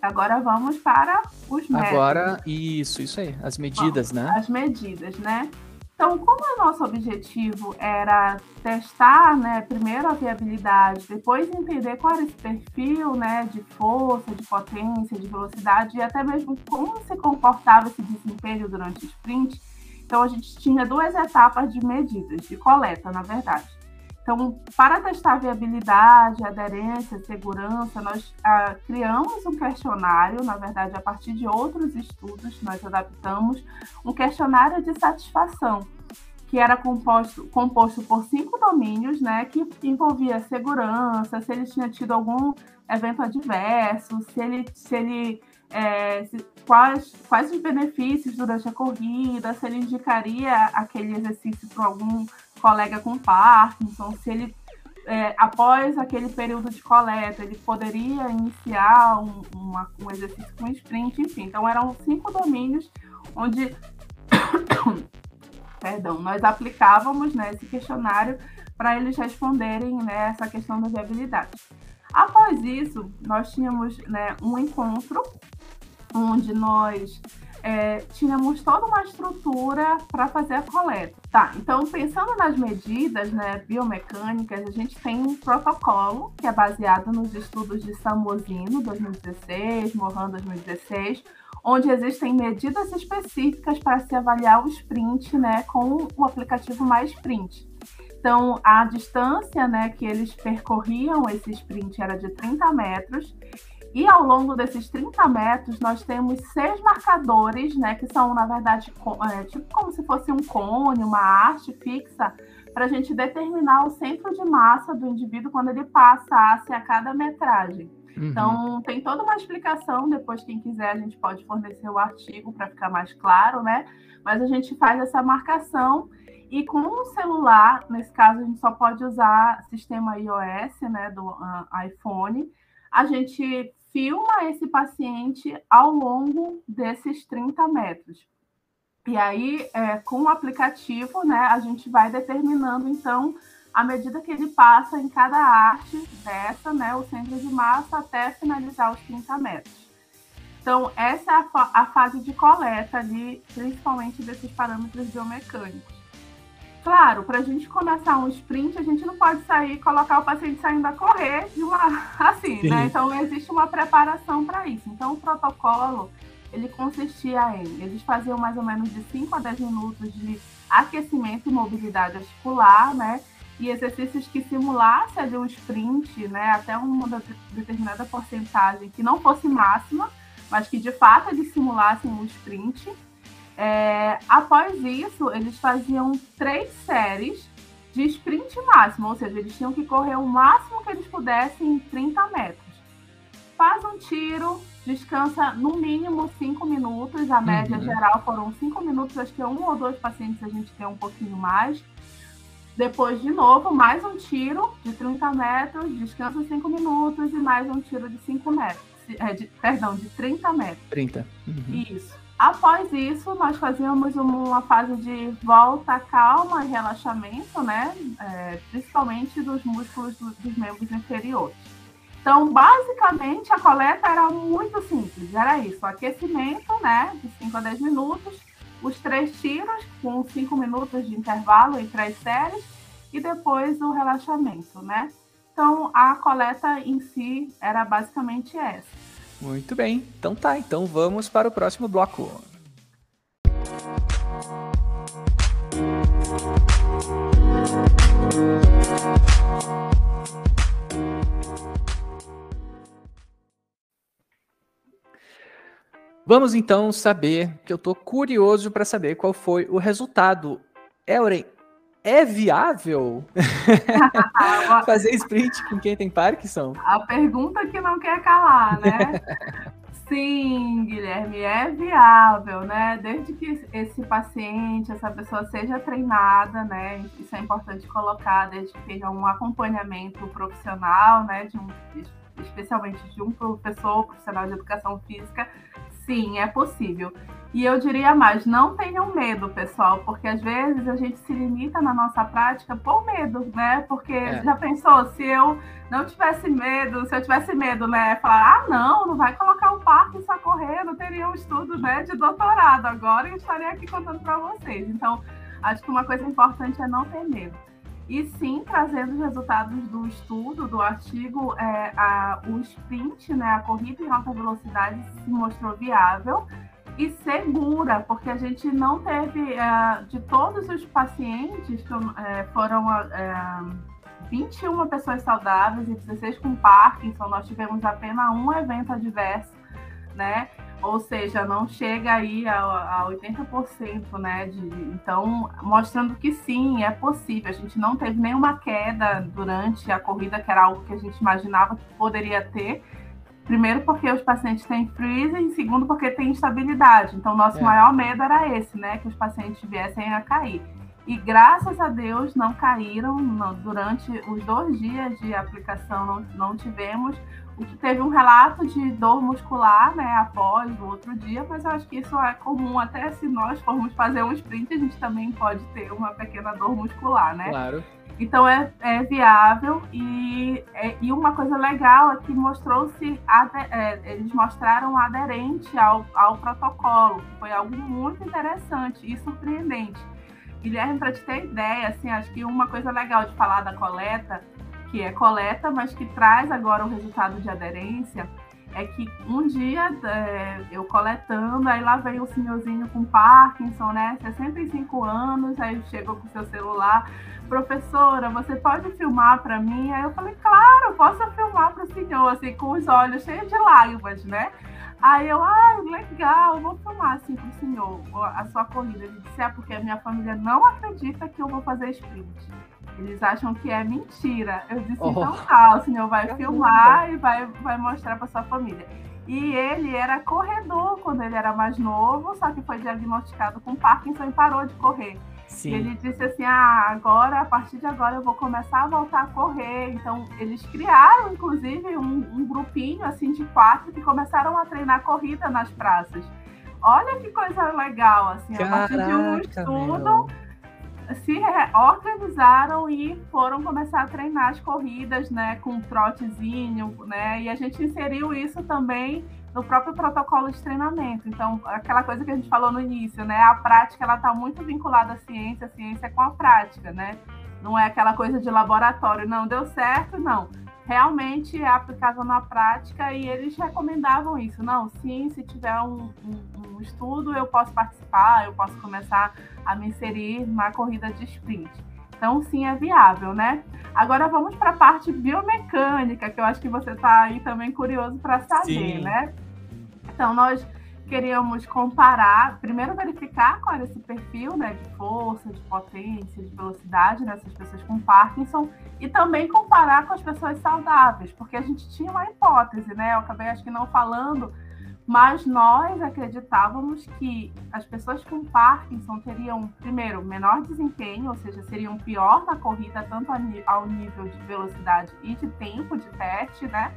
Agora vamos para os métodos. Agora, isso, isso aí, as medidas, Bom, né? As medidas, né? Então, como o nosso objetivo era testar, né, primeiro a viabilidade, depois entender qual era esse perfil, né, de força, de potência, de velocidade e até mesmo como se comportava esse desempenho durante o sprint, então a gente tinha duas etapas de medidas, de coleta, na verdade. Então, para testar a viabilidade, aderência, segurança, nós ah, criamos um questionário, na verdade, a partir de outros estudos, nós adaptamos um questionário de satisfação, que era composto, composto por cinco domínios, né, que envolvia segurança, se ele tinha tido algum evento adverso, se ele, se ele é, se, quais, quais os benefícios durante a corrida, se ele indicaria aquele exercício para algum colega com Parkinson, se ele, é, após aquele período de coleta, ele poderia iniciar um, uma, um exercício com sprint, enfim. Então, eram cinco domínios onde, perdão, nós aplicávamos né, esse questionário para eles responderem né, essa questão da viabilidade. Após isso, nós tínhamos né, um encontro onde nós é, tínhamos toda uma estrutura para fazer a coleta. Tá, então pensando nas medidas né, biomecânicas, a gente tem um protocolo que é baseado nos estudos de Samosino 2016, Mohan 2016, onde existem medidas específicas para se avaliar o sprint né, com o aplicativo Mais Sprint. Então, a distância né, que eles percorriam esse sprint era de 30 metros e ao longo desses 30 metros, nós temos seis marcadores, né, que são, na verdade, é, tipo como se fosse um cone, uma haste fixa, para a gente determinar o centro de massa do indivíduo quando ele passasse a cada metragem. Uhum. Então, tem toda uma explicação. Depois, quem quiser, a gente pode fornecer o artigo para ficar mais claro, né? Mas a gente faz essa marcação. E com o celular, nesse caso, a gente só pode usar sistema iOS, né, do uh, iPhone. A gente filma esse paciente ao longo desses 30 metros. E aí, é, com o aplicativo, né, a gente vai determinando, então, a medida que ele passa em cada arte dessa, né, o centro de massa, até finalizar os 30 metros. Então, essa é a, fa a fase de coleta ali, principalmente desses parâmetros biomecânicos. Claro, para a gente começar um sprint, a gente não pode sair e colocar o paciente saindo a correr de uma assim, Sim. né? Então existe uma preparação para isso. Então o protocolo ele consistia em eles faziam mais ou menos de 5 a 10 minutos de aquecimento e mobilidade articular, né? E exercícios que simulassem ali um sprint, né? Até uma determinada porcentagem que não fosse máxima, mas que de fato eles simulassem um sprint É, após isso, eles faziam três séries de sprint máximo, ou seja, eles tinham que correr o máximo que eles pudessem em 30 metros. Faz um tiro, descansa no mínimo 5 minutos, a média uhum. geral foram 5 minutos, acho que um ou dois pacientes a gente tem um pouquinho mais. Depois, de novo, mais um tiro de 30 metros, descansa 5 minutos e mais um tiro de 5 metros. É, de, perdão, de 30 metros. 30. Uhum. Isso. Após isso, nós fazíamos uma fase de volta calma e relaxamento, né? É, principalmente dos músculos do, dos membros inferiores. Então, basicamente, a coleta era muito simples. Era isso, aquecimento, né? De 5 a 10 minutos, os três tiros, com 5 minutos de intervalo em três séries, e depois o relaxamento, né? Então, a coleta em si era basicamente essa. Muito bem. Então tá, então vamos para o próximo bloco. Vamos então saber, que eu estou curioso para saber qual foi o resultado. Elren, é viável fazer sprint com quem tem Parkinson? A pergunta que não quer calar, né? Sim, Guilherme, é viável, né? Desde que esse paciente, essa pessoa seja treinada, né? Isso é importante colocar, desde que tenha um acompanhamento profissional, né? De um, especialmente de um professor profissional de educação física, sim, é possível. E eu diria mais, não tenham medo, pessoal, porque às vezes a gente se limita na nossa prática por medo, né? Porque é. já pensou, se eu não tivesse medo, se eu tivesse medo, né? Falar, ah, não, não vai colocar o parque só correndo, teria um estudo né, de doutorado agora e estaria aqui contando para vocês. Então, acho que uma coisa importante é não ter medo. E sim, trazendo os resultados do estudo, do artigo, é, a, o sprint, né, a corrida em alta velocidade se mostrou viável e segura, porque a gente não teve, é, de todos os pacientes, que é, foram é, 21 pessoas saudáveis e 16 com Parkinson, nós tivemos apenas um evento adverso, né? Ou seja, não chega aí a, a 80%, né? De, então, mostrando que sim, é possível. A gente não teve nenhuma queda durante a corrida, que era algo que a gente imaginava que poderia ter, Primeiro, porque os pacientes têm freezing, segundo, porque tem instabilidade. Então, nosso é. maior medo era esse, né? Que os pacientes viessem a cair. E graças a Deus não caíram não, durante os dois dias de aplicação, não, não tivemos. O que teve um relato de dor muscular, né, após o outro dia, mas eu acho que isso é comum, até se nós formos fazer um sprint, a gente também pode ter uma pequena dor muscular, né? Claro. Então é, é viável e, é, e uma coisa legal é que mostrou-se, é, eles mostraram aderente ao, ao protocolo, que foi algo muito interessante e surpreendente. Guilherme, para te ter ideia, assim, acho que uma coisa legal de falar da coleta, que é coleta, mas que traz agora o resultado de aderência, é que um dia é, eu coletando, aí lá veio o senhorzinho com Parkinson, né? 65 anos, aí chegou com seu celular, professora, você pode filmar para mim? Aí eu falei, claro, posso filmar para o senhor, assim, com os olhos cheios de lágrimas, né? Aí eu, ah, legal, vou filmar assim para o senhor a sua corrida. Ele disse, é porque a minha família não acredita que eu vou fazer sprint. Eles acham que é mentira. Eu disse, oh. então tá, o senhor vai Caramba. filmar e vai, vai mostrar para sua família. E ele era corredor quando ele era mais novo, só que foi diagnosticado com Parkinson e parou de correr. Sim. E ele disse assim: ah, agora, a partir de agora, eu vou começar a voltar a correr. Então, eles criaram, inclusive, um, um grupinho assim de quatro que começaram a treinar corrida nas praças. Olha que coisa legal, assim, Caraca, a partir de um estudo. Meu se organizaram e foram começar a treinar as corridas, né, com trotezinho, né, e a gente inseriu isso também no próprio protocolo de treinamento. Então, aquela coisa que a gente falou no início, né, a prática ela está muito vinculada à ciência, a ciência é com a prática, né, não é aquela coisa de laboratório, não deu certo, não realmente é aplicável na prática e eles recomendavam isso. Não, sim, se tiver um, um, um, estudo, eu posso participar, eu posso começar a me inserir na corrida de sprint. Então, sim, é viável, né? Agora vamos para a parte biomecânica, que eu acho que você está aí também curioso para saber, sim. né? Então, nós queríamos comparar, primeiro verificar qual era esse perfil né, de força, de potência, de velocidade dessas pessoas com Parkinson e também comparar com as pessoas saudáveis, porque a gente tinha uma hipótese, né? Eu acabei acho que não falando, mas nós acreditávamos que as pessoas com Parkinson teriam, primeiro, menor desempenho, ou seja, seriam pior na corrida, tanto ao nível de velocidade e de tempo de teste, né?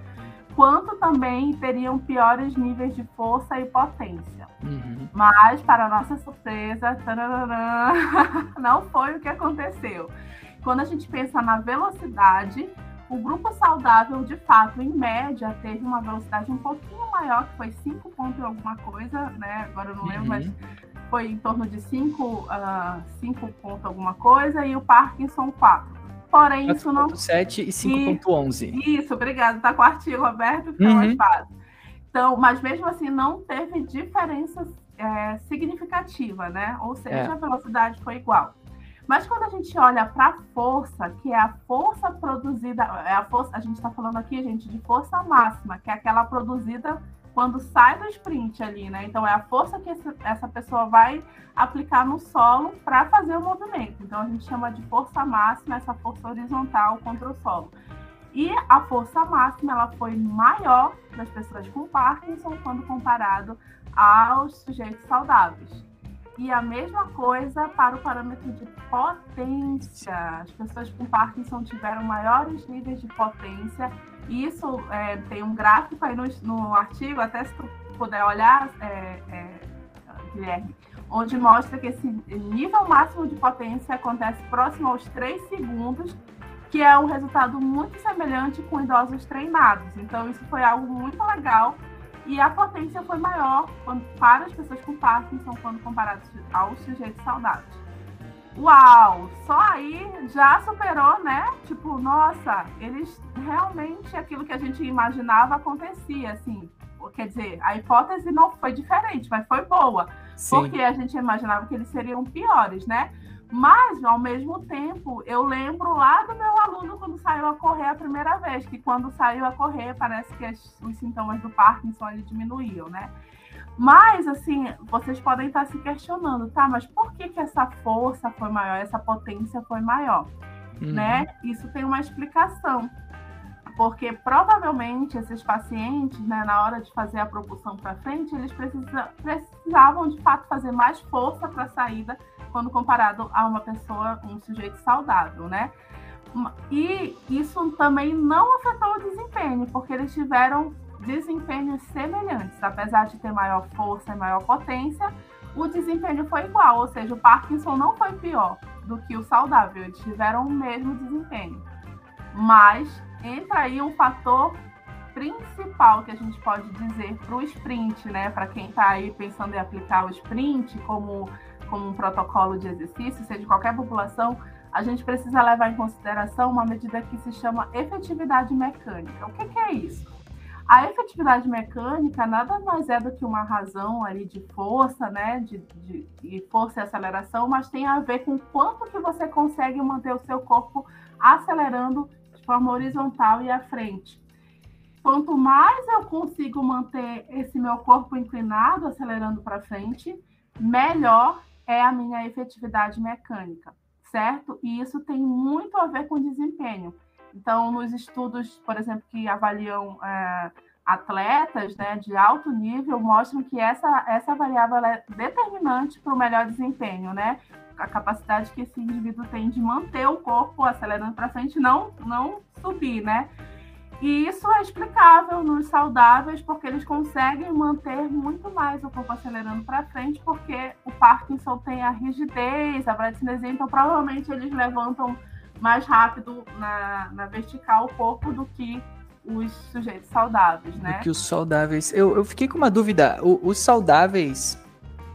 Quanto também teriam piores níveis de força e potência. Uhum. Mas, para nossa surpresa, não foi o que aconteceu. Quando a gente pensa na velocidade, o grupo saudável, de fato, em média, teve uma velocidade um pouquinho maior, que foi 5 pontos alguma coisa, né? Agora eu não lembro, uhum. mas foi em torno de 5 uh, pontos alguma coisa, e o Parkinson 4. Porém, 4. isso não. 7 e 5.11. Isso, obrigado. Está com o artigo aberto, fica uhum. mais fácil. Então, mas mesmo assim, não teve diferença é, significativa, né? Ou seja, é. a velocidade foi igual. Mas quando a gente olha para a força, que é a força produzida, é a força, a gente está falando aqui, gente, de força máxima, que é aquela produzida quando sai do sprint ali, né? Então é a força que essa pessoa vai aplicar no solo para fazer o movimento. Então a gente chama de força máxima essa força horizontal contra o solo. E a força máxima ela foi maior das pessoas com Parkinson quando comparado aos sujeitos saudáveis. E a mesma coisa para o parâmetro de potência. As pessoas com Parkinson tiveram maiores níveis de potência isso é, tem um gráfico aí no, no, artigo, até se tu puder olhar, é, é, Guilherme, onde mostra que esse nível máximo de potência acontece próximo aos 3 segundos, que é um resultado muito semelhante com idosos treinados. Então, isso foi algo muito legal. E a potência foi maior quando, para as pessoas com Parkinson quando comparados aos sujeitos saudáveis uau, só aí já superou, né? Tipo, nossa, eles realmente aquilo que a gente imaginava acontecia, assim. Quer dizer, a hipótese não foi diferente, mas foi boa. Sim. Porque a gente imaginava que eles seriam piores, né? Mas, ao mesmo tempo, eu lembro lá do meu aluno quando saiu a correr a primeira vez, que quando saiu a correr, parece que as, os sintomas do Parkinson diminuíam, né? Mas, assim, vocês podem estar se questionando, tá? Mas por que, que essa força foi maior, essa potência foi maior? Uhum. Né? Isso tem uma explicação. Porque provavelmente esses pacientes, né, na hora de fazer a propulsão para frente, eles precisa, precisavam de fato fazer mais força para a saída quando comparado a uma pessoa, um sujeito saudável, né? E isso também não afetou o desempenho, porque eles tiveram desempenhos semelhantes, apesar de ter maior força e maior potência, o desempenho foi igual, ou seja, o Parkinson não foi pior do que o saudável, eles tiveram o mesmo desempenho. Mas entra aí um fator principal que a gente pode dizer para o sprint, né? Para quem está aí pensando em aplicar o sprint como, como um protocolo de exercício, seja de qualquer população, a gente precisa levar em consideração uma medida que se chama efetividade mecânica. O que, que é isso? A efetividade mecânica nada mais é do que uma razão ali de força, né, de, de, de força e aceleração, mas tem a ver com quanto que você consegue manter o seu corpo acelerando de forma horizontal e à frente. Quanto mais eu consigo manter esse meu corpo inclinado, acelerando para frente, melhor é a minha efetividade mecânica, certo? E isso tem muito a ver com desempenho. Então, nos estudos, por exemplo, que avaliam é, atletas né, de alto nível, mostram que essa, essa variável é determinante para o melhor desempenho, né? A capacidade que esse indivíduo tem de manter o corpo acelerando para frente, não, não subir, né? E isso é explicável nos saudáveis, porque eles conseguem manter muito mais o corpo acelerando para frente, porque o Parkinson tem a rigidez, a bradicinesia, então provavelmente eles levantam mais rápido na, na vertical o corpo do que os sujeitos saudáveis, né? Do que os saudáveis. Eu, eu fiquei com uma dúvida. O, os saudáveis,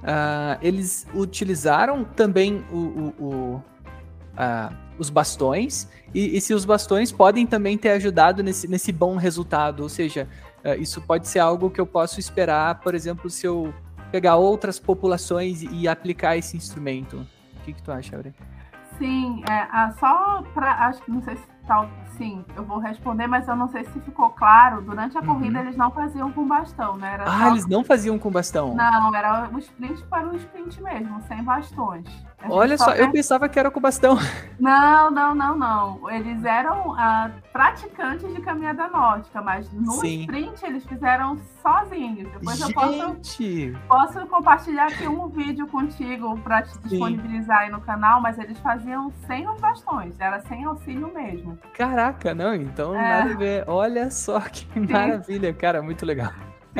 uh, eles utilizaram também o, o, o uh, os bastões? E, e, se os bastões podem também ter ajudado nesse, nesse bom resultado? Ou seja, uh, isso pode ser algo que eu posso esperar, por exemplo, se eu pegar outras populações e aplicar esse instrumento. O que, que tu acha, Aurea? Sim, é, só para. Acho que não sei se tal, sim, eu vou responder, mas eu não sei se ficou claro. Durante a uhum. corrida eles não faziam com bastão, né? Era ah, só... eles não faziam com bastão? Não, era o sprint para o sprint mesmo, sem bastões. Olha só, eu pensava que era com bastão. Não, não, não, não. Eles eram uh, praticantes de caminhada nórdica, mas no Sim. sprint eles fizeram sozinhos. Depois Gente. eu posso, posso compartilhar aqui um vídeo contigo para te disponibilizar aí no canal, mas eles faziam sem os bastões, era sem auxílio mesmo. Caraca, não, então é. nada a ver. Olha só que Sim. maravilha, cara, muito legal.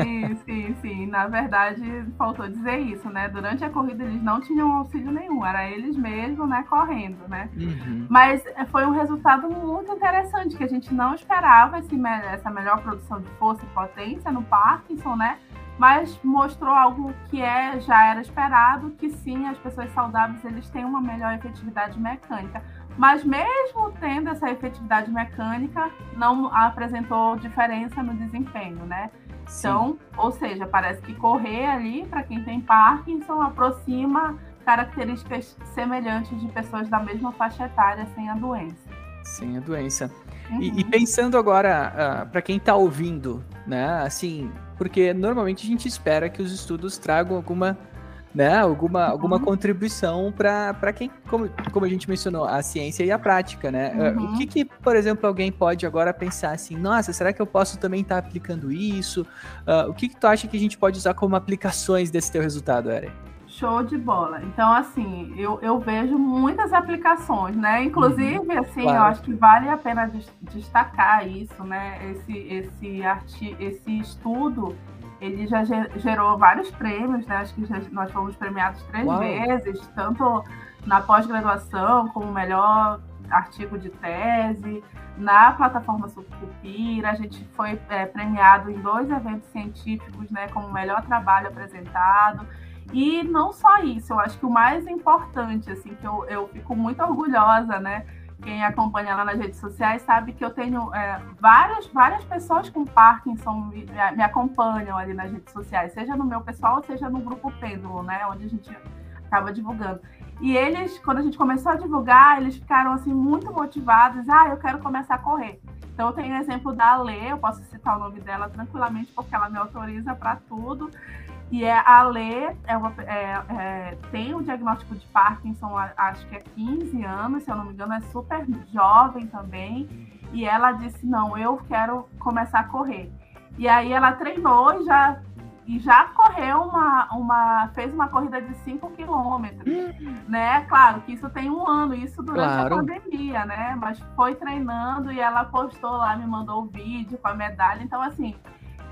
Sim, sim, sim. Na verdade, faltou dizer isso, né? Durante a corrida eles não tinham auxílio nenhum, era eles mesmos, né, correndo, né? Uhum. Mas eh, foi um resultado muito interessante, que a gente não esperava esse, essa melhor produção de força e potência no Parkinson, né? Mas mostrou algo que é, já era esperado, que sim, as pessoas saudáveis eles têm uma melhor efetividade mecânica. Mas mesmo tendo essa efetividade mecânica, não apresentou diferença no desempenho, né? Então, ou seja, parece que correr ali, para quem tem Parkinson, aproxima características semelhantes de pessoas da mesma faixa etária sem a doença. Sem a doença. Uhum. E, e, pensando agora, uh, ah, para quem está ouvindo, né, assim, porque normalmente a gente espera que os estudos tragam alguma né, alguma, alguma uhum. contribuição para quem, como, como a gente mencionou, a ciência e a prática, né? Uhum. O que, que, por exemplo, alguém pode agora pensar assim, nossa, será que eu posso também estar tá aplicando isso? Uh, o que, que tu acha que a gente pode usar como aplicações desse teu resultado, Eren? Show de bola. Então, assim, eu, eu vejo muitas aplicações, né? Inclusive, uhum, assim, claro. eu acho que vale a pena destacar isso, né? Esse, esse, arti esse estudo ele já gerou vários prêmios, né? Acho que já, nós fomos premiados três Uau. vezes, tanto na pós-graduação como melhor artigo de tese, na plataforma Sucupira, a gente foi é, premiado em dois eventos científicos, né, como melhor trabalho apresentado. E não só isso, eu acho que o mais importante, assim, que eu, eu fico muito orgulhosa, né, quem acompanha lá nas redes sociais sabe que eu tenho é, várias, várias pessoas com Parkinson me, me, acompanham ali nas redes sociais, seja no meu pessoal, seja no grupo Pêndulo, né, onde a gente acaba divulgando. E eles, quando a gente começou a divulgar, eles ficaram assim muito motivados, ah, eu quero começar a correr. Então eu tenho o exemplo da Lê, eu posso citar o nome dela tranquilamente porque ela me autoriza para tudo. E é, a Lê é uma, é, é, tem o diagnóstico de Parkinson, acho que é 15 anos, se eu não me engano, é super jovem também. E ela disse: Não, eu quero começar a correr. E aí ela treinou e já, e já correu uma, uma. fez uma corrida de 5 quilômetros. Hum. Né? Claro que isso tem um ano, isso durante claro. a pandemia, né? Mas foi treinando e ela postou lá, me mandou o vídeo com a medalha. Então, assim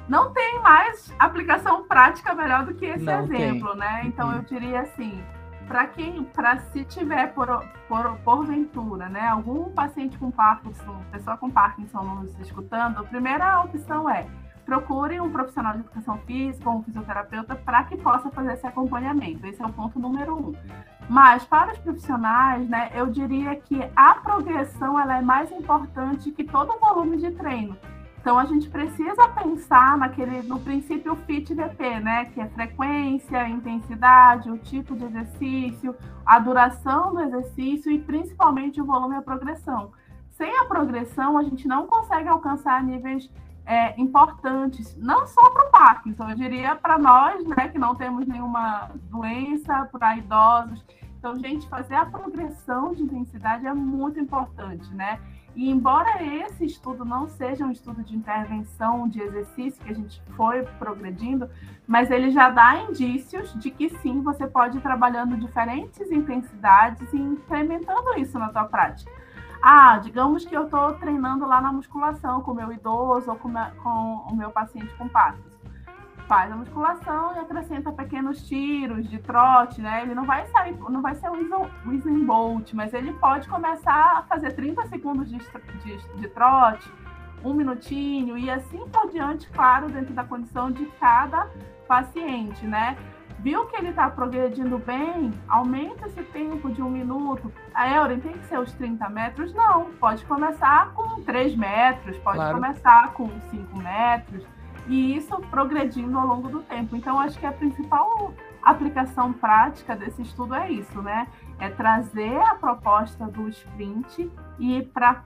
não tem mais aplicação prática melhor do que esse não exemplo, tem. né? Então eu diria assim, para quem, para se tiver por, por porventura, né, algum paciente com Parkinson, pessoa com Parkinson nos escutando, a primeira opção é procure um profissional de educação física ou um fisioterapeuta para que possa fazer esse acompanhamento. Esse é o ponto número um. Mas para os profissionais, né, eu diria que a progressão ela é mais importante que todo o volume de treino. Então a gente precisa pensar naquele no princípio FIT-VP, né? Que é frequência, intensidade, o tipo de exercício, a duração do exercício e principalmente o volume e a progressão. Sem a progressão, a gente não consegue alcançar níveis é, importantes, não só para o Parkinson, eu diria para nós, né, que não temos nenhuma doença, para idosos. Então, gente, fazer a progressão de intensidade é muito importante, né? E embora esse estudo não seja um estudo de intervenção de exercício que a gente foi progredindo, mas ele já dá indícios de que sim, você pode ir trabalhando diferentes intensidades e incrementando isso na tua prática. Ah, digamos que eu estou treinando lá na musculação com o meu idoso ou com, com o meu paciente com Parkinson faz a musculação e acrescenta pequenos tiros de trote, né? Ele não vai sair, não vai ser um Usain Bolt, mas ele pode começar a fazer 30 segundos de, de, de trote, um minutinho e assim por diante, claro, dentro da condição de cada paciente, né? Viu que ele está progredindo bem? Aumenta esse tempo de um minuto. A Euren tem que ser os 30 metros? Não, pode começar com 3 metros, pode claro. começar com 5 metros e isso progredindo ao longo do tempo. Então, acho que a principal aplicação prática desse estudo é isso, né? É trazer a proposta do sprint e para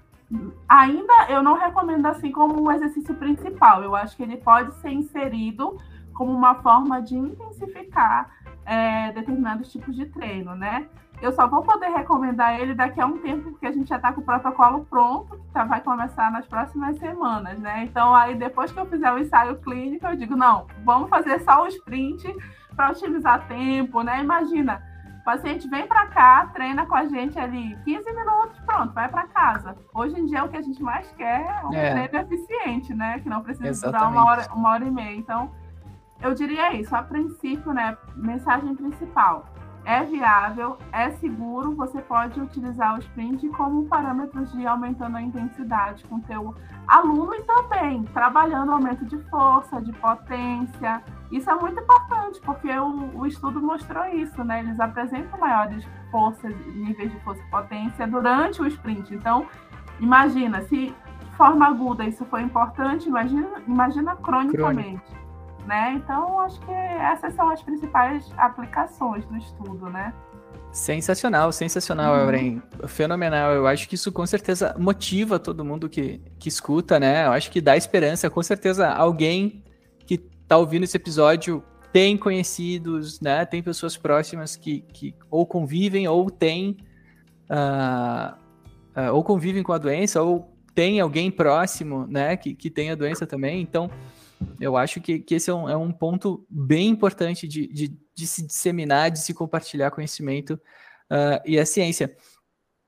ainda eu não recomendo assim como um exercício principal. Eu acho que ele pode ser inserido como uma forma de intensificar é, determinados tipos de treino, né? Eu só vou poder recomendar ele daqui a um tempo, porque a gente já está com o protocolo pronto, que tá, vai começar nas próximas semanas, né? Então, aí depois que eu fizer o ensaio clínico, eu digo, não, vamos fazer só o sprint para otimizar tempo, né? Imagina, o paciente vem para cá, treina com a gente ali 15 minutos, pronto, vai para casa. Hoje em dia, o que a gente mais quer é um é. treino eficiente, né? Que não precisa Exatamente. durar uma hora, uma hora e meia. Então, eu diria isso, a princípio, né? Mensagem principal é viável, é seguro, você pode utilizar o sprint como parâmetro de aumentando a intensidade com o teu aluno e também trabalhando aumento de força, de potência. Isso é muito importante, porque o, o estudo mostrou isso, né? Eles apresentam maiores forças, níveis de força e potência durante o sprint. Então, imagina, se de forma aguda isso foi importante, imagina, imagina cronicamente. Crônico né? Então, acho que essas são as principais aplicações do estudo, né? Sensacional, sensacional, uhum. Fenomenal. Eu acho que isso com certeza motiva todo mundo que, que escuta, né? Eu acho que dá esperança. Com certeza alguém que tá ouvindo esse episódio tem conhecidos, né? Tem pessoas próximas que, que ou convivem ou tem uh, uh, ou convivem com a doença ou tem alguém próximo, né? Que, que tem a doença também. Então, eu acho que, que esse é um, é um ponto bem importante de, de, de, se disseminar, de se compartilhar conhecimento uh, e a ciência.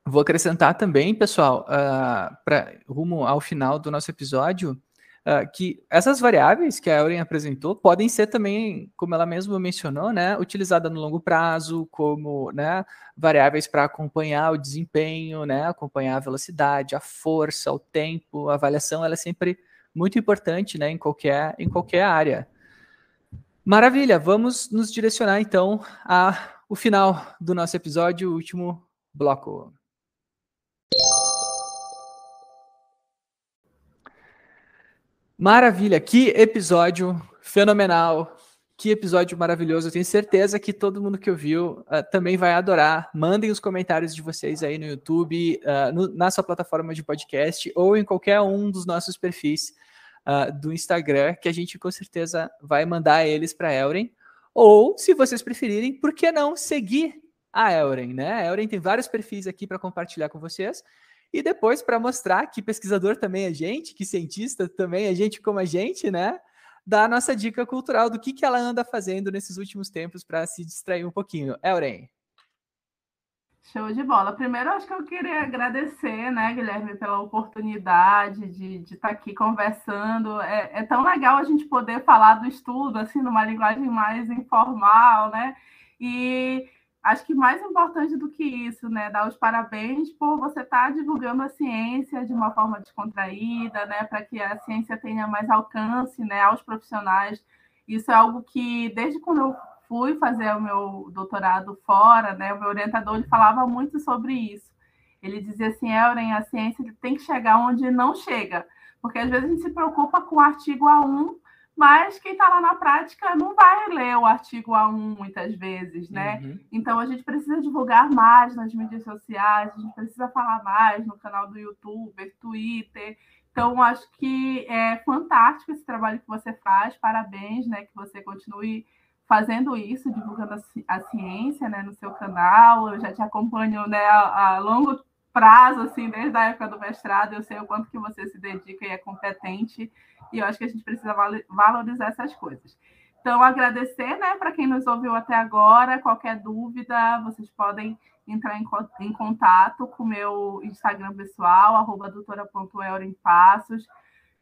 Vou acrescentar também, pessoal, uh, para rumo ao final do nosso episódio, uh, que essas variáveis que a Euren apresentou podem ser também, como ela mesma mencionou, né, utilizada no longo prazo, como né, variáveis para acompanhar o desempenho, né, acompanhar a velocidade, a força, o tempo, a avaliação, ela é sempre muito importante né, em, qualquer, em qualquer área. Maravilha, vamos nos direcionar então ao final do nosso episódio, o último bloco. Maravilha, que episódio fenomenal, que episódio maravilhoso. Eu tenho certeza que todo mundo que ouviu uh, também vai adorar. Mandem os comentários de vocês aí no YouTube, uh, no, na sua plataforma de podcast ou em qualquer um dos nossos perfis uh, do Instagram, que a gente com certeza vai mandar eles para Elren. Ou, se vocês preferirem, por que não seguir a Elren, né? A Elren tem vários perfis aqui para compartilhar com vocês. E depois, para mostrar que pesquisador também é gente, que cientista também é gente como a gente, né? Da nossa dica cultural do que, que ela anda fazendo nesses últimos tempos para se distrair um pouquinho. Elren. Show de bola. Primeiro, acho que eu queria agradecer, né, Guilherme, pela oportunidade de, de estar tá aqui conversando. É, é, tão legal a gente poder falar do estudo, assim, numa linguagem mais informal, né? E acho que mais importante do que isso, né, dar os parabéns por você estar tá divulgando a ciência de uma forma descontraída, né, para que a ciência tenha mais alcance, né, aos profissionais. Isso é algo que desde quando eu fui fazer o meu doutorado fora, né, o meu orientador ele falava muito sobre isso. Ele dizia assim, Elren, a ciência tem que chegar onde não chega, porque às vezes a gente se preocupa com o artigo A1 mas quem está lá na prática não vai ler o artigo A1 muitas vezes, né? Uhum. Então a gente precisa divulgar mais nas mídias sociais, a gente precisa falar mais no canal do YouTube, Twitter. Então acho que é fantástico esse trabalho que você faz, parabéns, né? Que você continue fazendo isso, divulgando a, ciência, né, no seu canal. Eu já te acompanho, né, a, a longo prazo, assim, desde a época do mestrado. Eu sei o quanto que você se dedica e é competente. E eu acho que a gente precisa valorizar essas coisas. Então, agradecer, né, para quem nos ouviu até agora. Qualquer dúvida, vocês podem entrar em, em contato com o meu Instagram pessoal, arroba.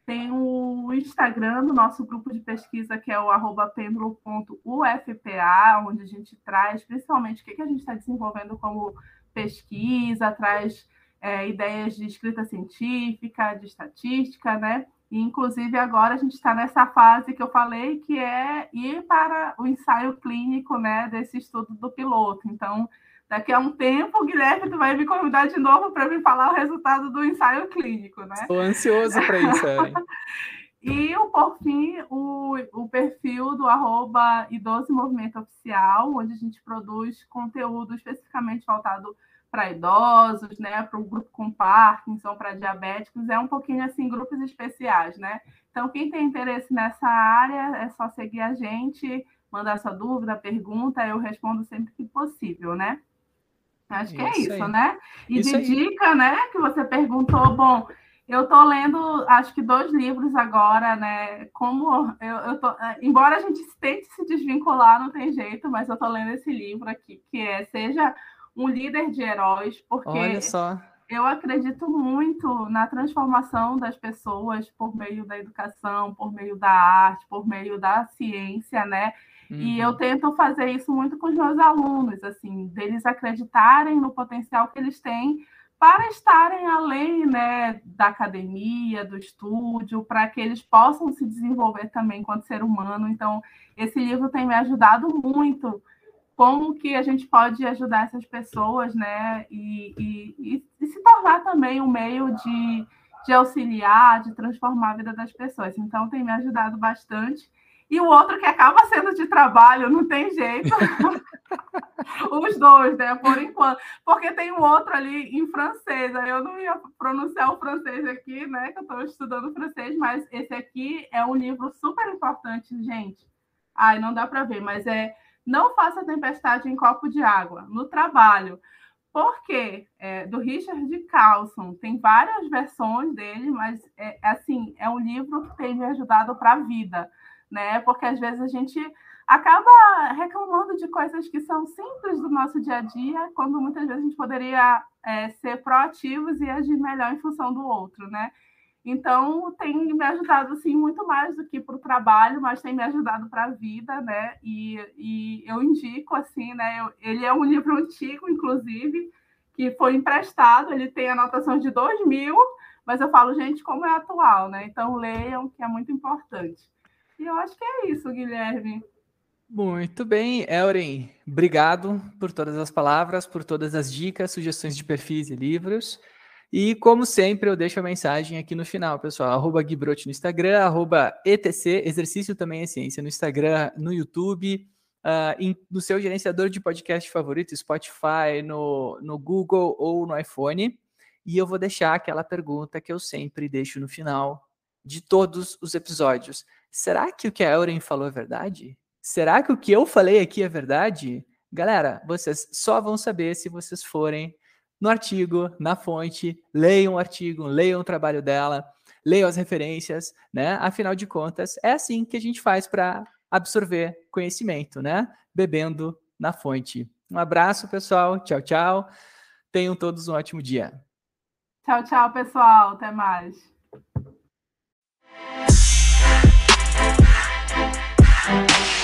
Tem o Instagram do nosso grupo de pesquisa, que é o arroba pêndulo.ufpa, onde a gente traz principalmente o que, que a gente está desenvolvendo como pesquisa, traz é, ideias de escrita científica, de estatística, né? E, inclusive, agora a gente está nessa fase que eu falei, que é ir para o ensaio clínico né, desse estudo do piloto. Então, daqui a um tempo, o Guilherme tu vai me convidar de novo para me falar o resultado do ensaio clínico, né? Estou ansioso para isso, E, por fim, o, o perfil do arroba Idoso Movimento Oficial, onde a gente produz conteúdo especificamente voltado para idosos, né, para o grupo com Parkinson, para diabéticos, é um pouquinho assim grupos especiais, né? Então quem tem interesse nessa área é só seguir a gente, mandar sua dúvida, pergunta, eu respondo sempre que possível, né? Acho que é isso isso, né? E isso de aí. dica, né, que você perguntou, bom, eu estou lendo, acho que dois livros agora, né? Como eu, eu tô, é, embora a gente tente se desvincular, não tem jeito, mas eu estou lendo esse livro aqui, que é Seja um líder de heróis, porque Olha só. eu acredito muito na transformação das pessoas por meio da educação, por meio da arte, por meio da ciência, né? Uhum. E eu tento fazer isso muito com os meus alunos, assim, deles acreditarem no potencial que eles têm para estarem além né, da academia, do estúdio, para que eles possam se desenvolver também enquanto ser humano. Então, esse livro tem me ajudado muito. Como que a gente pode ajudar essas pessoas, né? E, e, e se tornar também um meio de, de auxiliar, de transformar a vida das pessoas. Então, tem me ajudado bastante e o outro que acaba sendo de trabalho, não tem jeito. Os dois, né? Por enquanto. Porque tem um outro ali em francês. Eu não ia pronunciar o francês aqui, né? Que eu estou estudando francês, mas esse aqui é um livro super importante, gente. Ai, não dá para ver, mas é Não Faça Tempestade em Copo de Água, no trabalho. Porque é, do Richard Carlson tem várias versões dele, mas é assim é um livro que tem me ajudado para a vida né? Porque às vezes a gente acaba reclamando de coisas que são simples do nosso dia a dia, quando muitas vezes a gente poderia é, ser proativos e agir melhor em função do outro, né? Então, tem me ajudado, assim, muito mais do que para o trabalho, mas tem me ajudado para a vida, né? E, e eu indico, assim, né? Eu, ele é um livro antigo, inclusive, que foi emprestado, ele tem anotação de 2000, mas eu falo, gente, como é atual, né? Então, leiam, que é muito importante. E eu acho que é isso, Guilherme. Muito bem, Elren. Obrigado por todas as palavras, por todas as dicas, sugestões de perfis e livros. E, como sempre, eu deixo a mensagem aqui no final, pessoal. Arroba Guibrote no Instagram, arroba ETC, exercício também é ciência, no Instagram, no YouTube, uh, em, no seu gerenciador de podcast favorito, Spotify, no, no Google ou no iPhone. E eu vou deixar aquela pergunta que eu sempre deixo no final de todos os episódios. Será que o que a Euren falou é verdade? Será que o que eu falei aqui é verdade? Galera, vocês só vão saber se vocês forem no artigo, na fonte, leiam o artigo, leiam o trabalho dela, leiam as referências, né? Afinal de contas, é assim que a gente faz para absorver conhecimento, né? Bebendo na fonte. Um abraço, pessoal. Tchau, tchau. Tenham todos um ótimo dia. Tchau, tchau, pessoal. Até mais. Thank you.